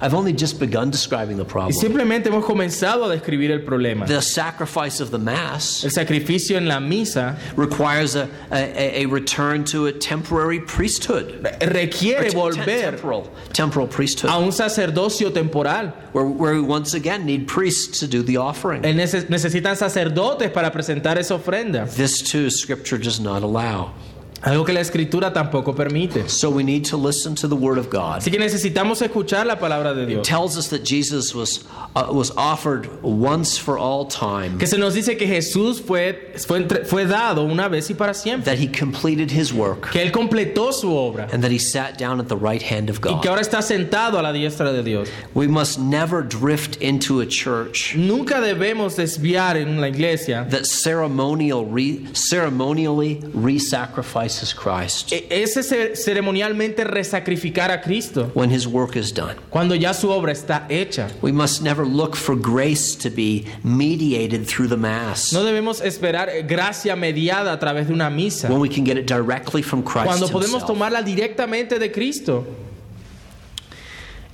Speaker 1: I've only just begun describing the
Speaker 2: Y
Speaker 1: problem.
Speaker 2: simplemente hemos comenzado a describir el problema.
Speaker 1: The sacrifice of the Mass
Speaker 2: El sacrificio en la misa
Speaker 1: requires a, a, a return to a temporary priesthood.
Speaker 2: requiere volver
Speaker 1: temporal, temporal priesthood.
Speaker 2: a un sacerdocio temporal.
Speaker 1: where, where we once again need priests to do the offering.
Speaker 2: Eh, Él nece- necesitan sacerdotes para presentar esa ofrenda.
Speaker 1: This too, Scripture does not allow.
Speaker 2: Algo que la escritura tampoco permite.
Speaker 1: So we need to listen to the Word of God.
Speaker 2: Así que necesitamos escuchar la palabra de
Speaker 1: It
Speaker 2: Dios.
Speaker 1: tells us that Jesus was, uh, was offered once for all time,
Speaker 2: Que se nos dice que Jesús fue, fue, fue dado una vez y para siempre.
Speaker 1: that he completed his work,
Speaker 2: Que Él completó su obra.
Speaker 1: and that he sat down at the right hand of God.
Speaker 2: Y que ahora está sentado a la diestra de Dios.
Speaker 1: We must never drift into a church
Speaker 2: Nunca debemos desviar en la iglesia
Speaker 1: that ceremonial re, ceremonially re-sacrifices Christ
Speaker 2: e- ese ce- ceremonialmente resacrificar a Cristo
Speaker 1: when his work is done.
Speaker 2: cuando ya su obra está hecha.
Speaker 1: We must never look for grace to be mediated through the Mass
Speaker 2: No debemos esperar eh, gracia mediada a través de una misa
Speaker 1: when we can get it directly from Christ
Speaker 2: cuando podemos
Speaker 1: himself.
Speaker 2: tomarla directamente de Cristo.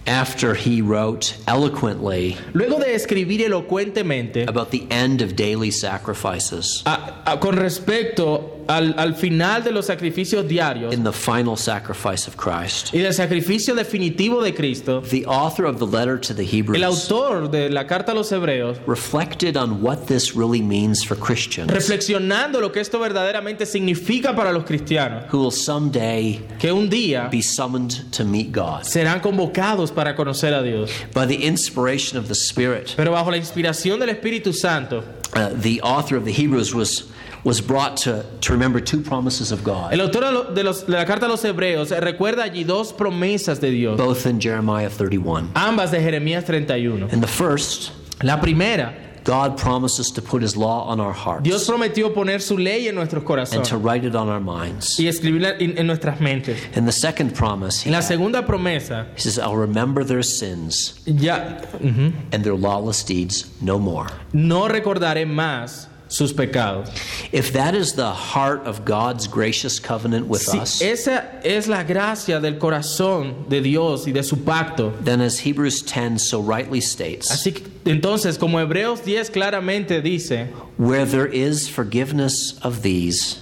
Speaker 1: After he wrote eloquently
Speaker 2: Luego de escribir elocuentemente
Speaker 1: about the end of daily sacrifices
Speaker 2: a- a- con respecto al, al final de los sacrificios diarios
Speaker 1: in the final sacrifice of Christ,
Speaker 2: y del sacrificio definitivo de Cristo,
Speaker 1: the author of the letter to the
Speaker 2: el
Speaker 1: Hebrews
Speaker 2: autor de la carta a los hebreos,
Speaker 1: reflected on what this really means for Christians
Speaker 2: reflexionando lo que esto verdaderamente significa para los cristianos,
Speaker 1: who will someday
Speaker 2: que un día
Speaker 1: be summoned to meet God.
Speaker 2: serán convocados para conocer a Dios.
Speaker 1: By the inspiration of the Spirit,
Speaker 2: Pero bajo la inspiración del Espíritu Santo,
Speaker 1: uh, the author of the Hebrews was was brought to, to remember two promises of God,
Speaker 2: El autor de lo- de, los- de la carta a los hebreos eh, recuerda allí dos promesas de Dios,
Speaker 1: both in Jeremiah 31.
Speaker 2: ambas de Jeremías 31.
Speaker 1: In the first,
Speaker 2: La primera,
Speaker 1: God promises to put his law on our hearts
Speaker 2: Dios prometió poner su ley en nuestros
Speaker 1: and
Speaker 2: corazones
Speaker 1: to write it on our minds.
Speaker 2: y escribirla en, en nuestras mentes.
Speaker 1: In the second promise,
Speaker 2: la segunda promesa,
Speaker 1: he says, I'll remember their sins
Speaker 2: ya ujú,
Speaker 1: and their lawless deeds no more.
Speaker 2: no recordaré más sus pecados.
Speaker 1: If that is the heart of God's gracious covenant with
Speaker 2: Si
Speaker 1: us,
Speaker 2: esa es la gracia del corazón de Dios y de su pacto,
Speaker 1: then as Hebrews 10 so rightly states,
Speaker 2: así que entonces como Hebreos 10 claramente dice,
Speaker 1: where there is forgiveness of these,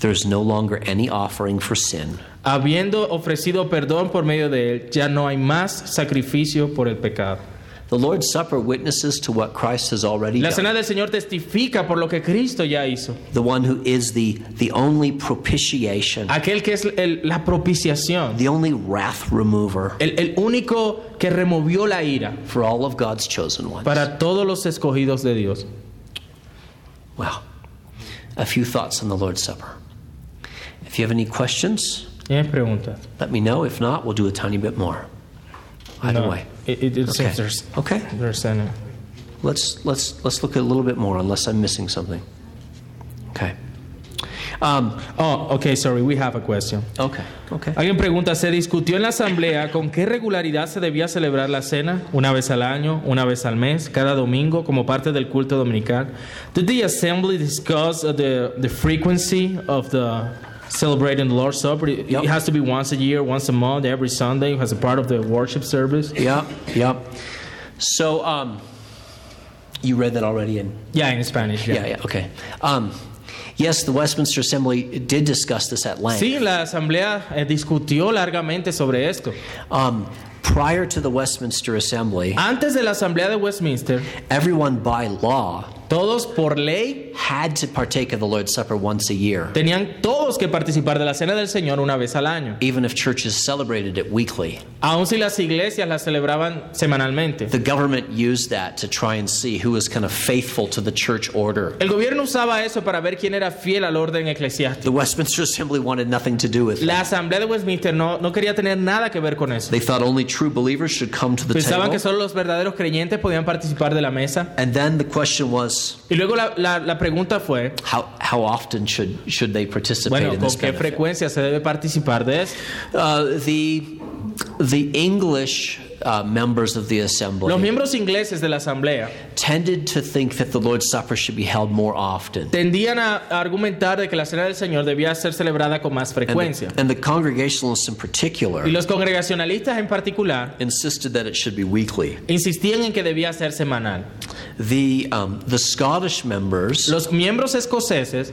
Speaker 1: there's no longer any offering for sin.
Speaker 2: habiendo ofrecido perdón por medio de él, ya no hay más sacrificio por el pecado.
Speaker 1: The Lord's Supper witnesses to what Christ has already
Speaker 2: La
Speaker 1: done.
Speaker 2: cena del Señor testifica por lo que Cristo ya hizo.
Speaker 1: The one who is the, the only propitiation,
Speaker 2: Aquel que es el- la propiciación,
Speaker 1: the only wrath remover
Speaker 2: el, el único que removió la ira
Speaker 1: for all of God's chosen ones.
Speaker 2: para todos los escogidos de Dios.
Speaker 1: Well, a few thoughts on the Lord's Supper. If you have any questions,
Speaker 2: ¿Tienes preguntas?
Speaker 1: let me know. If not, we'll do a tiny bit more. Either
Speaker 2: No.
Speaker 1: way.
Speaker 2: It, it, it
Speaker 1: Okay.
Speaker 2: there's,
Speaker 1: Okay.
Speaker 2: there's an-
Speaker 1: Let's let's let's look at a little bit more, unless I'm missing something. Okay. Um,
Speaker 2: Oh, okay, sorry, we have a question.
Speaker 1: okay. Okay.
Speaker 2: Alguien pregunta, ¿se discutió en la asamblea con qué regularidad se debía celebrar la cena? ¿Una vez al año? ¿Una vez al mes? ¿Cada domingo como parte del culto dominical? Did the assembly discuss the, the frequency of the celebrating the Lord's Supper? It
Speaker 1: Yep.
Speaker 2: it has to be once a year, once a month, every Sunday as a part of the worship service?
Speaker 1: Yep. Yep. So, um, you read that already in
Speaker 2: Yeah, in Spanish.
Speaker 1: Yeah, yeah, okay. Um, yes, the Westminster Assembly did discuss this at length.
Speaker 2: Sí, la asamblea eh, discutió largamente sobre esto.
Speaker 1: Um, prior to the Westminster Assembly,
Speaker 2: Antes de la asamblea de Westminster,
Speaker 1: everyone by law
Speaker 2: todos por ley
Speaker 1: had to partake of the Lord's Supper once a year,
Speaker 2: tenían todos que participar de la cena del Señor una vez al año.
Speaker 1: even if churches celebrated it weekly.
Speaker 2: Aun si las iglesias la celebraban semanalmente.
Speaker 1: The government used that to try and see who was kind of faithful to the church order.
Speaker 2: El gobierno usaba eso para ver quién era fiel al orden eclesiástico.
Speaker 1: The Westminster Assembly wanted nothing to do with it.
Speaker 2: La asamblea de Westminster no, no quería tener nada que ver con eso.
Speaker 1: They thought only true believers should come to the
Speaker 2: Pensaban que solo los verdaderos creyentes podían participar de la mesa.
Speaker 1: And then the question was,
Speaker 2: Y luego la, la- la pregunta fue,
Speaker 1: how, how often should, should they participate
Speaker 2: bueno,
Speaker 1: in
Speaker 2: ¿con
Speaker 1: this
Speaker 2: qué
Speaker 1: benefit?
Speaker 2: frecuencia se debe participar de?
Speaker 1: Uh, the the English uh, members of the
Speaker 2: Los
Speaker 1: assembly
Speaker 2: miembros ingleses de la asamblea
Speaker 1: tended to think that the Lord's Supper should be held more often.
Speaker 2: tendían a a argumentar de que la cena del Señor debía ser celebrada con más
Speaker 1: And
Speaker 2: frecuencia.
Speaker 1: the, and the Congregationalists in particular
Speaker 2: Y los congregacionalistas en particular
Speaker 1: insisted that it should be weekly.
Speaker 2: insistían en que debía ser semanal.
Speaker 1: The um, the Scottish members
Speaker 2: Los miembros escoceses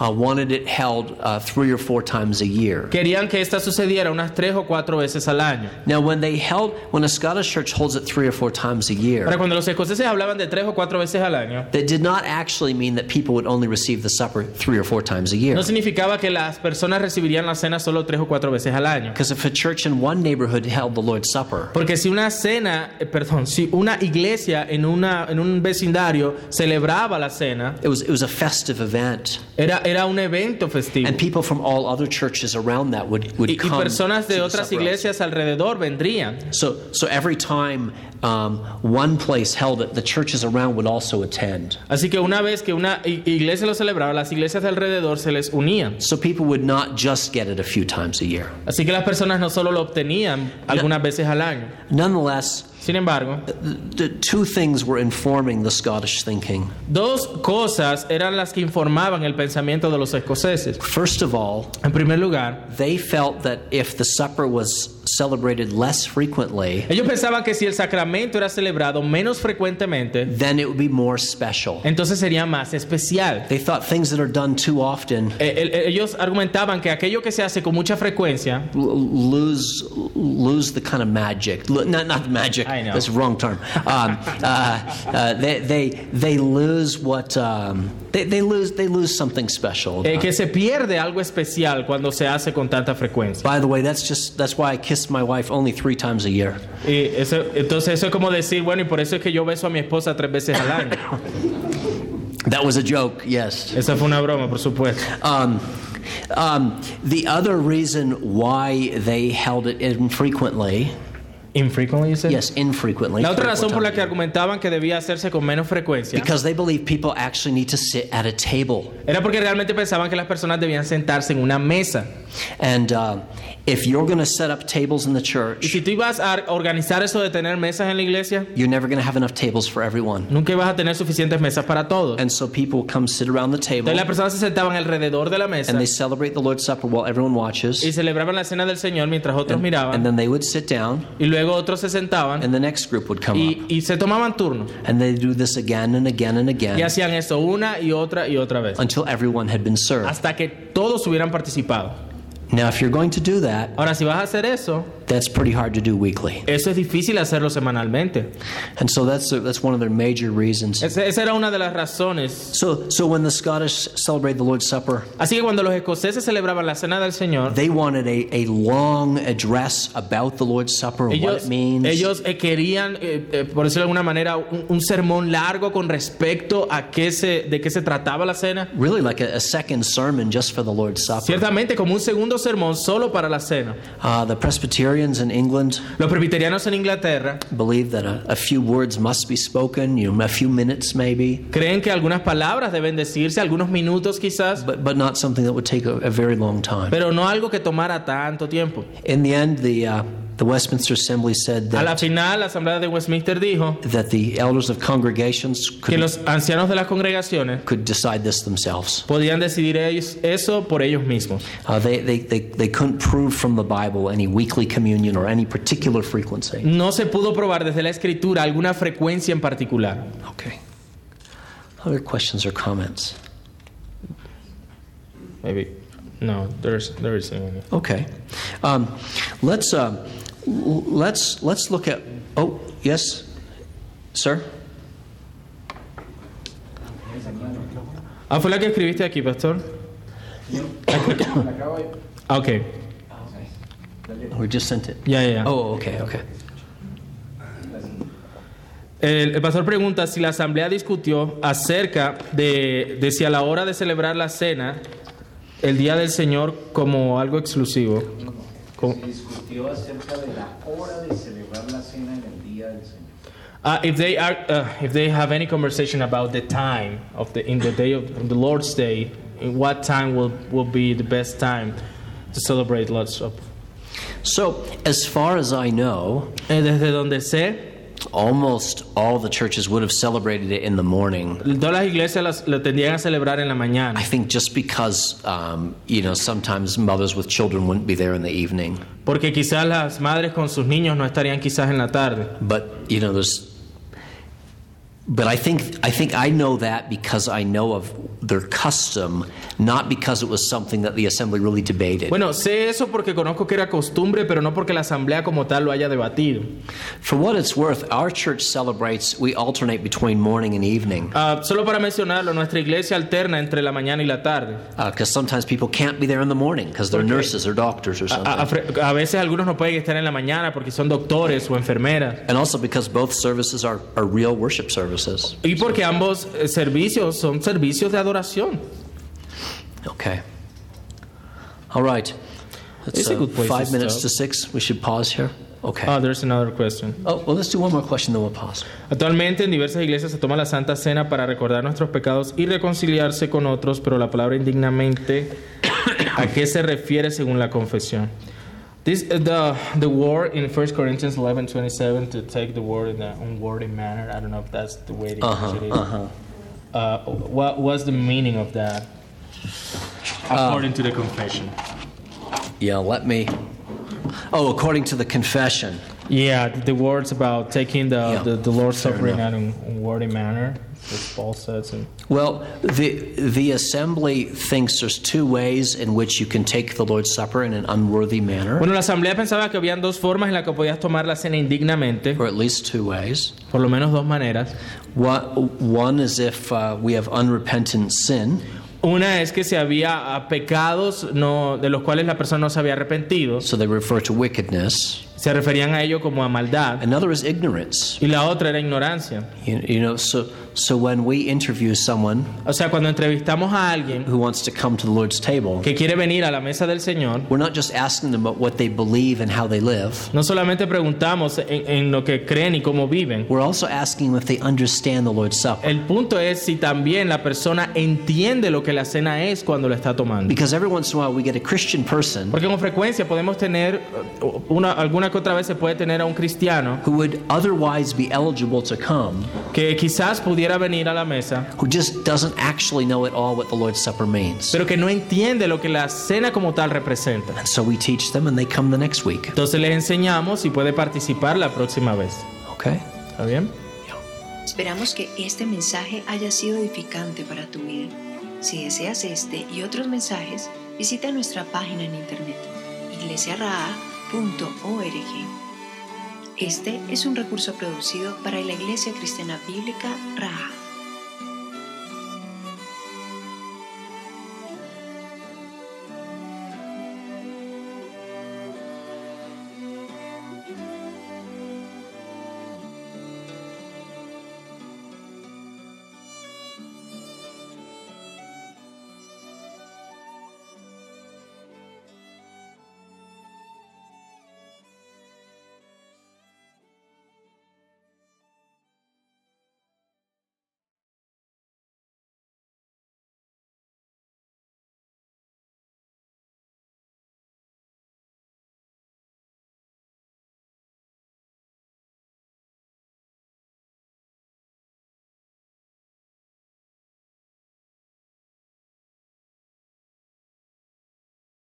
Speaker 1: uh, wanted it held uh, three or four times a year.
Speaker 2: querían que esta sucediera unas tres o cuatro veces al año.
Speaker 1: Now, when they held, when a Scottish church holds it three or four times a
Speaker 2: Para
Speaker 1: year,
Speaker 2: cuando los escoceses hablaban de tres o cuatro veces al año,
Speaker 1: that did not actually mean that people would only receive the supper three or four times a year.
Speaker 2: no significaba que las personas recibirían la cena solo tres o cuatro veces al año.
Speaker 1: Because if a church in one neighborhood held the Lord's Supper,
Speaker 2: Porque si una cena, eh, perdón, si una iglesia en, una, en un vecindario celebraba la cena,
Speaker 1: it was it was a festive event,
Speaker 2: era, era un evento festivo.
Speaker 1: and people from all other churches around that would would
Speaker 2: Y, y
Speaker 1: come.
Speaker 2: personas
Speaker 1: to
Speaker 2: de otras iglesias alrededor vendrían.
Speaker 1: So so every time um, one place held it, the churches around would also attend.
Speaker 2: Así que una vez que una iglesia lo celebraba, las iglesias de alrededor se les unían.
Speaker 1: So people would not just get it a few times a year.
Speaker 2: Así que las personas no solo lo obtenían algunas veces al año.
Speaker 1: Nonetheless,
Speaker 2: Sin embargo,
Speaker 1: the two things were informing the Scottish thinking.
Speaker 2: dos cosas eran las que informaban el pensamiento de los escoceses.
Speaker 1: First of all,
Speaker 2: En primer lugar,
Speaker 1: they felt that if the supper was celebrated less frequently,
Speaker 2: ellos pensaban que si el sacramento era celebrado menos frecuentemente,
Speaker 1: then it would be more special.
Speaker 2: entonces sería más especial.
Speaker 1: They thought things that are done too often
Speaker 2: Eh, el- ellos argumentaban que aquello que se hace con mucha frecuencia
Speaker 1: l- lose lose the kind of magic. L- Not not magic.
Speaker 2: I know.
Speaker 1: That's the wrong term. Um, uh, uh, they, they they lose what um, they, they lose they lose something special.
Speaker 2: eh, que se pierde algo especial cuando se hace con tanta frecuencia.
Speaker 1: By the way, that's just that's why I kiss my wife only three times a year.
Speaker 2: Y eso- entonces eso es como decir, bueno, y por eso es que yo beso a mi esposa tres veces al año.
Speaker 1: That was a joke, yes.
Speaker 2: Esa fue una broma, por supuesto.
Speaker 1: Um, um, the other reason why they held it infrequently,
Speaker 2: Infrequently, you said?
Speaker 1: yes, infrequently,
Speaker 2: La otra
Speaker 1: three or four
Speaker 2: razón por la que argumentaban que debía hacerse con menos frecuencia
Speaker 1: because they believe people actually need to sit at a table.
Speaker 2: era porque realmente pensaban que las personas debían sentarse en una mesa.
Speaker 1: And uh, if you're going to set up tables in the church.
Speaker 2: Y
Speaker 1: church,
Speaker 2: si tú ibas a organizar eso de tener mesas en la iglesia,
Speaker 1: you're never going to have enough tables for everyone.
Speaker 2: nunca ibas a tener suficientes mesas para todos.
Speaker 1: And so people come sit around the table
Speaker 2: Entonces las personas se sentaban alrededor de la mesa
Speaker 1: and they celebrate the Lord's Supper while everyone
Speaker 2: y
Speaker 1: watches.
Speaker 2: celebraban la cena del Señor mientras otros
Speaker 1: And
Speaker 2: miraban
Speaker 1: then they would sit down
Speaker 2: y luego otros se sentaban
Speaker 1: and the next group would come
Speaker 2: y,
Speaker 1: up.
Speaker 2: y se tomaban turno.
Speaker 1: And they do this again and again and
Speaker 2: Y
Speaker 1: again
Speaker 2: hacían eso una y otra y otra vez.
Speaker 1: until everyone had been served.
Speaker 2: Hasta que todos hubieran participado.
Speaker 1: Now, if you're going to do that,
Speaker 2: Ahora, si vas a hacer eso,
Speaker 1: that's pretty hard to do weekly.
Speaker 2: eso es difícil hacerlo semanalmente.
Speaker 1: And so that's that's one of their major reasons.
Speaker 2: Esa, esa era una de las razones.
Speaker 1: So so when the Scottish celebrate the Lord's Supper,
Speaker 2: Así que cuando los escoceses celebraban la cena del Señor,
Speaker 1: they wanted a, a long address about the Lord's Supper, what it means.
Speaker 2: ellos eh, querían, eh, eh, por decirlo de alguna manera, un, un sermón largo con respecto a qué se, de qué se trataba la cena.
Speaker 1: really like a, a second sermon just for the Lord's Supper.
Speaker 2: Ciertamente como un segundo sermón solo para la cena.
Speaker 1: Uh, the Presbyterians in England
Speaker 2: Los presbiterianos en Inglaterra
Speaker 1: believe that a, a few words must be spoken, you know, a few minutes maybe,
Speaker 2: creen que algunas palabras deben decirse, algunos minutos quizás,
Speaker 1: but, but not something that would take a, a very long time.
Speaker 2: pero no algo que tomara tanto tiempo.
Speaker 1: In the end, the, uh, the Westminster Assembly said
Speaker 2: A la
Speaker 1: that,
Speaker 2: final, la Asamblea de Westminster dijo
Speaker 1: that the elders of congregations
Speaker 2: que
Speaker 1: could,
Speaker 2: los ancianos de las congregaciones
Speaker 1: could decide this themselves.
Speaker 2: podían decidir ellos eso por ellos mismos.
Speaker 1: Uh, they, they, they, they couldn't prove from the Bible any weekly communion or any particular frequency.
Speaker 2: No se pudo probar desde la escritura alguna frecuencia en particular.
Speaker 1: Okay. Other questions or comments?
Speaker 2: Maybe. No, there's, there isn't any.
Speaker 1: Okay. Um, let's, uh, let's, let's look at. Oh, yes, sir?
Speaker 2: Ah, fue la que escribiste aquí, pastor. Ah, Ok,
Speaker 1: We just sent it.
Speaker 2: ya, ya, ya.
Speaker 1: Oh, okay, okay.
Speaker 2: El, el pastor pregunta si la asamblea discutió acerca de, de si a la hora de celebrar la cena, el día del Señor como algo exclusivo. Como-
Speaker 3: Se discutió acerca de la hora de celebrar la cena en el día del Señor.
Speaker 2: Uh, if they are, uh, if they have any conversation about the time of the in the day of the Lord's Day, in what time will will be the best time to celebrate Lord's Supper?
Speaker 1: So, as far as I know,
Speaker 2: Eh, desde donde sé,
Speaker 1: almost all the churches would have celebrated it in the morning.
Speaker 2: todas las iglesias las- lo tendrían a celebrar en la mañana.
Speaker 1: I think just because, um, you know, sometimes mothers with children wouldn't be there in the evening.
Speaker 2: porque quizás las madres con sus niños no estarían quizás en la tarde.
Speaker 1: But, you know, there's. But I think I think I know that because I know of their custom, not because it was something that the assembly really debated.
Speaker 2: Bueno, sé eso porque conozco que era costumbre, pero no porque la asamblea como tal lo haya debatido.
Speaker 1: For what it's worth, our church celebrates. We alternate between morning and evening
Speaker 2: Ah, solo para mencionarlo, nuestra iglesia alterna entre la mañana y la tarde.
Speaker 1: because sometimes people can't be there in the morning because they're
Speaker 2: Okay.
Speaker 1: nurses or doctors or something.
Speaker 2: A, a a veces algunos no pueden estar en la mañana porque son doctores o enfermeras.
Speaker 1: and also because both services are, are real worship services.
Speaker 2: Y porque ambos eh, servicios son servicios de adoración.
Speaker 1: Okay. All right. It's
Speaker 2: It's a good place
Speaker 1: five
Speaker 2: to
Speaker 1: minutes to six. We should pause here. Okay.
Speaker 2: Ah, there's another question.
Speaker 1: oh, well, let's do one more question, then we'll pause.
Speaker 2: Actualmente en diversas iglesias se toma la Santa Cena para recordar nuestros pecados y reconciliarse con otros, pero la palabra indignamente, ¿a qué se refiere según la confesión? This, uh, the, the word in 1 Corinthians 11, 27, to take the word in an unworthy manner, I don't know if that's the way to it.
Speaker 1: uh-huh.
Speaker 2: Uh, what was the meaning of that according to the confession?
Speaker 1: Yeah, let me. Oh, according to the confession.
Speaker 2: Yeah, the words about taking the,
Speaker 1: Yeah,
Speaker 2: the, the Lord's
Speaker 1: fair
Speaker 2: Supper in
Speaker 1: enough.
Speaker 2: an unworthy manner, as Paul says. And,
Speaker 1: Well, the the assembly thinks there's two ways in which you can take the Lord's Supper in an unworthy manner,
Speaker 2: Bueno, la asamblea pensaba que habían dos formas en las que podías tomar la cena indignamente,
Speaker 1: or at least two ways.
Speaker 2: por lo menos dos maneras.
Speaker 1: One, one is if uh, we have unrepentant sin,
Speaker 2: Una es que si había ah, pecados no, de los cuales la persona no se había arrepentido,
Speaker 1: so they refer to wickedness,
Speaker 2: Se referían a ello como a maldad.
Speaker 1: Another is ignorance.
Speaker 2: Y la otra era ignorancia.
Speaker 1: You, you know, so so when we interview someone
Speaker 2: O sea, cuando entrevistamos a alguien
Speaker 1: who wants to come to the Lord's table,
Speaker 2: que quiere venir a la mesa del Señor,
Speaker 1: we're not just asking them about what they believe and how they live.
Speaker 2: no solamente preguntamos en, en lo que creen y cómo viven.
Speaker 1: We're also asking them if they understand the Lord's Supper.
Speaker 2: El punto es si también la persona entiende lo que la cena es cuando la está tomando.
Speaker 1: Because every once in a while we get a Christian person
Speaker 2: Porque con frecuencia podemos tener, uh, una, alguna que otra vez se puede tener a un cristiano
Speaker 1: who would otherwise be eligible to come
Speaker 2: que quizás pudiera venir a la mesa,
Speaker 1: who just doesn't actually know at all what the Lord's Supper means.
Speaker 2: pero que no entiende lo que la cena como tal representa.
Speaker 1: And so we teach them and they come the next week.
Speaker 2: Entonces les enseñamos y puede participar la próxima vez.
Speaker 1: Okay?
Speaker 2: ¿Está bien?
Speaker 4: Esperamos que este mensaje haya sido edificante para tu vida. Si deseas este y otros mensajes, visita nuestra página en internet iglesiaraa.org. Este es un recurso producido para la Iglesia Cristiana Bíblica Raha.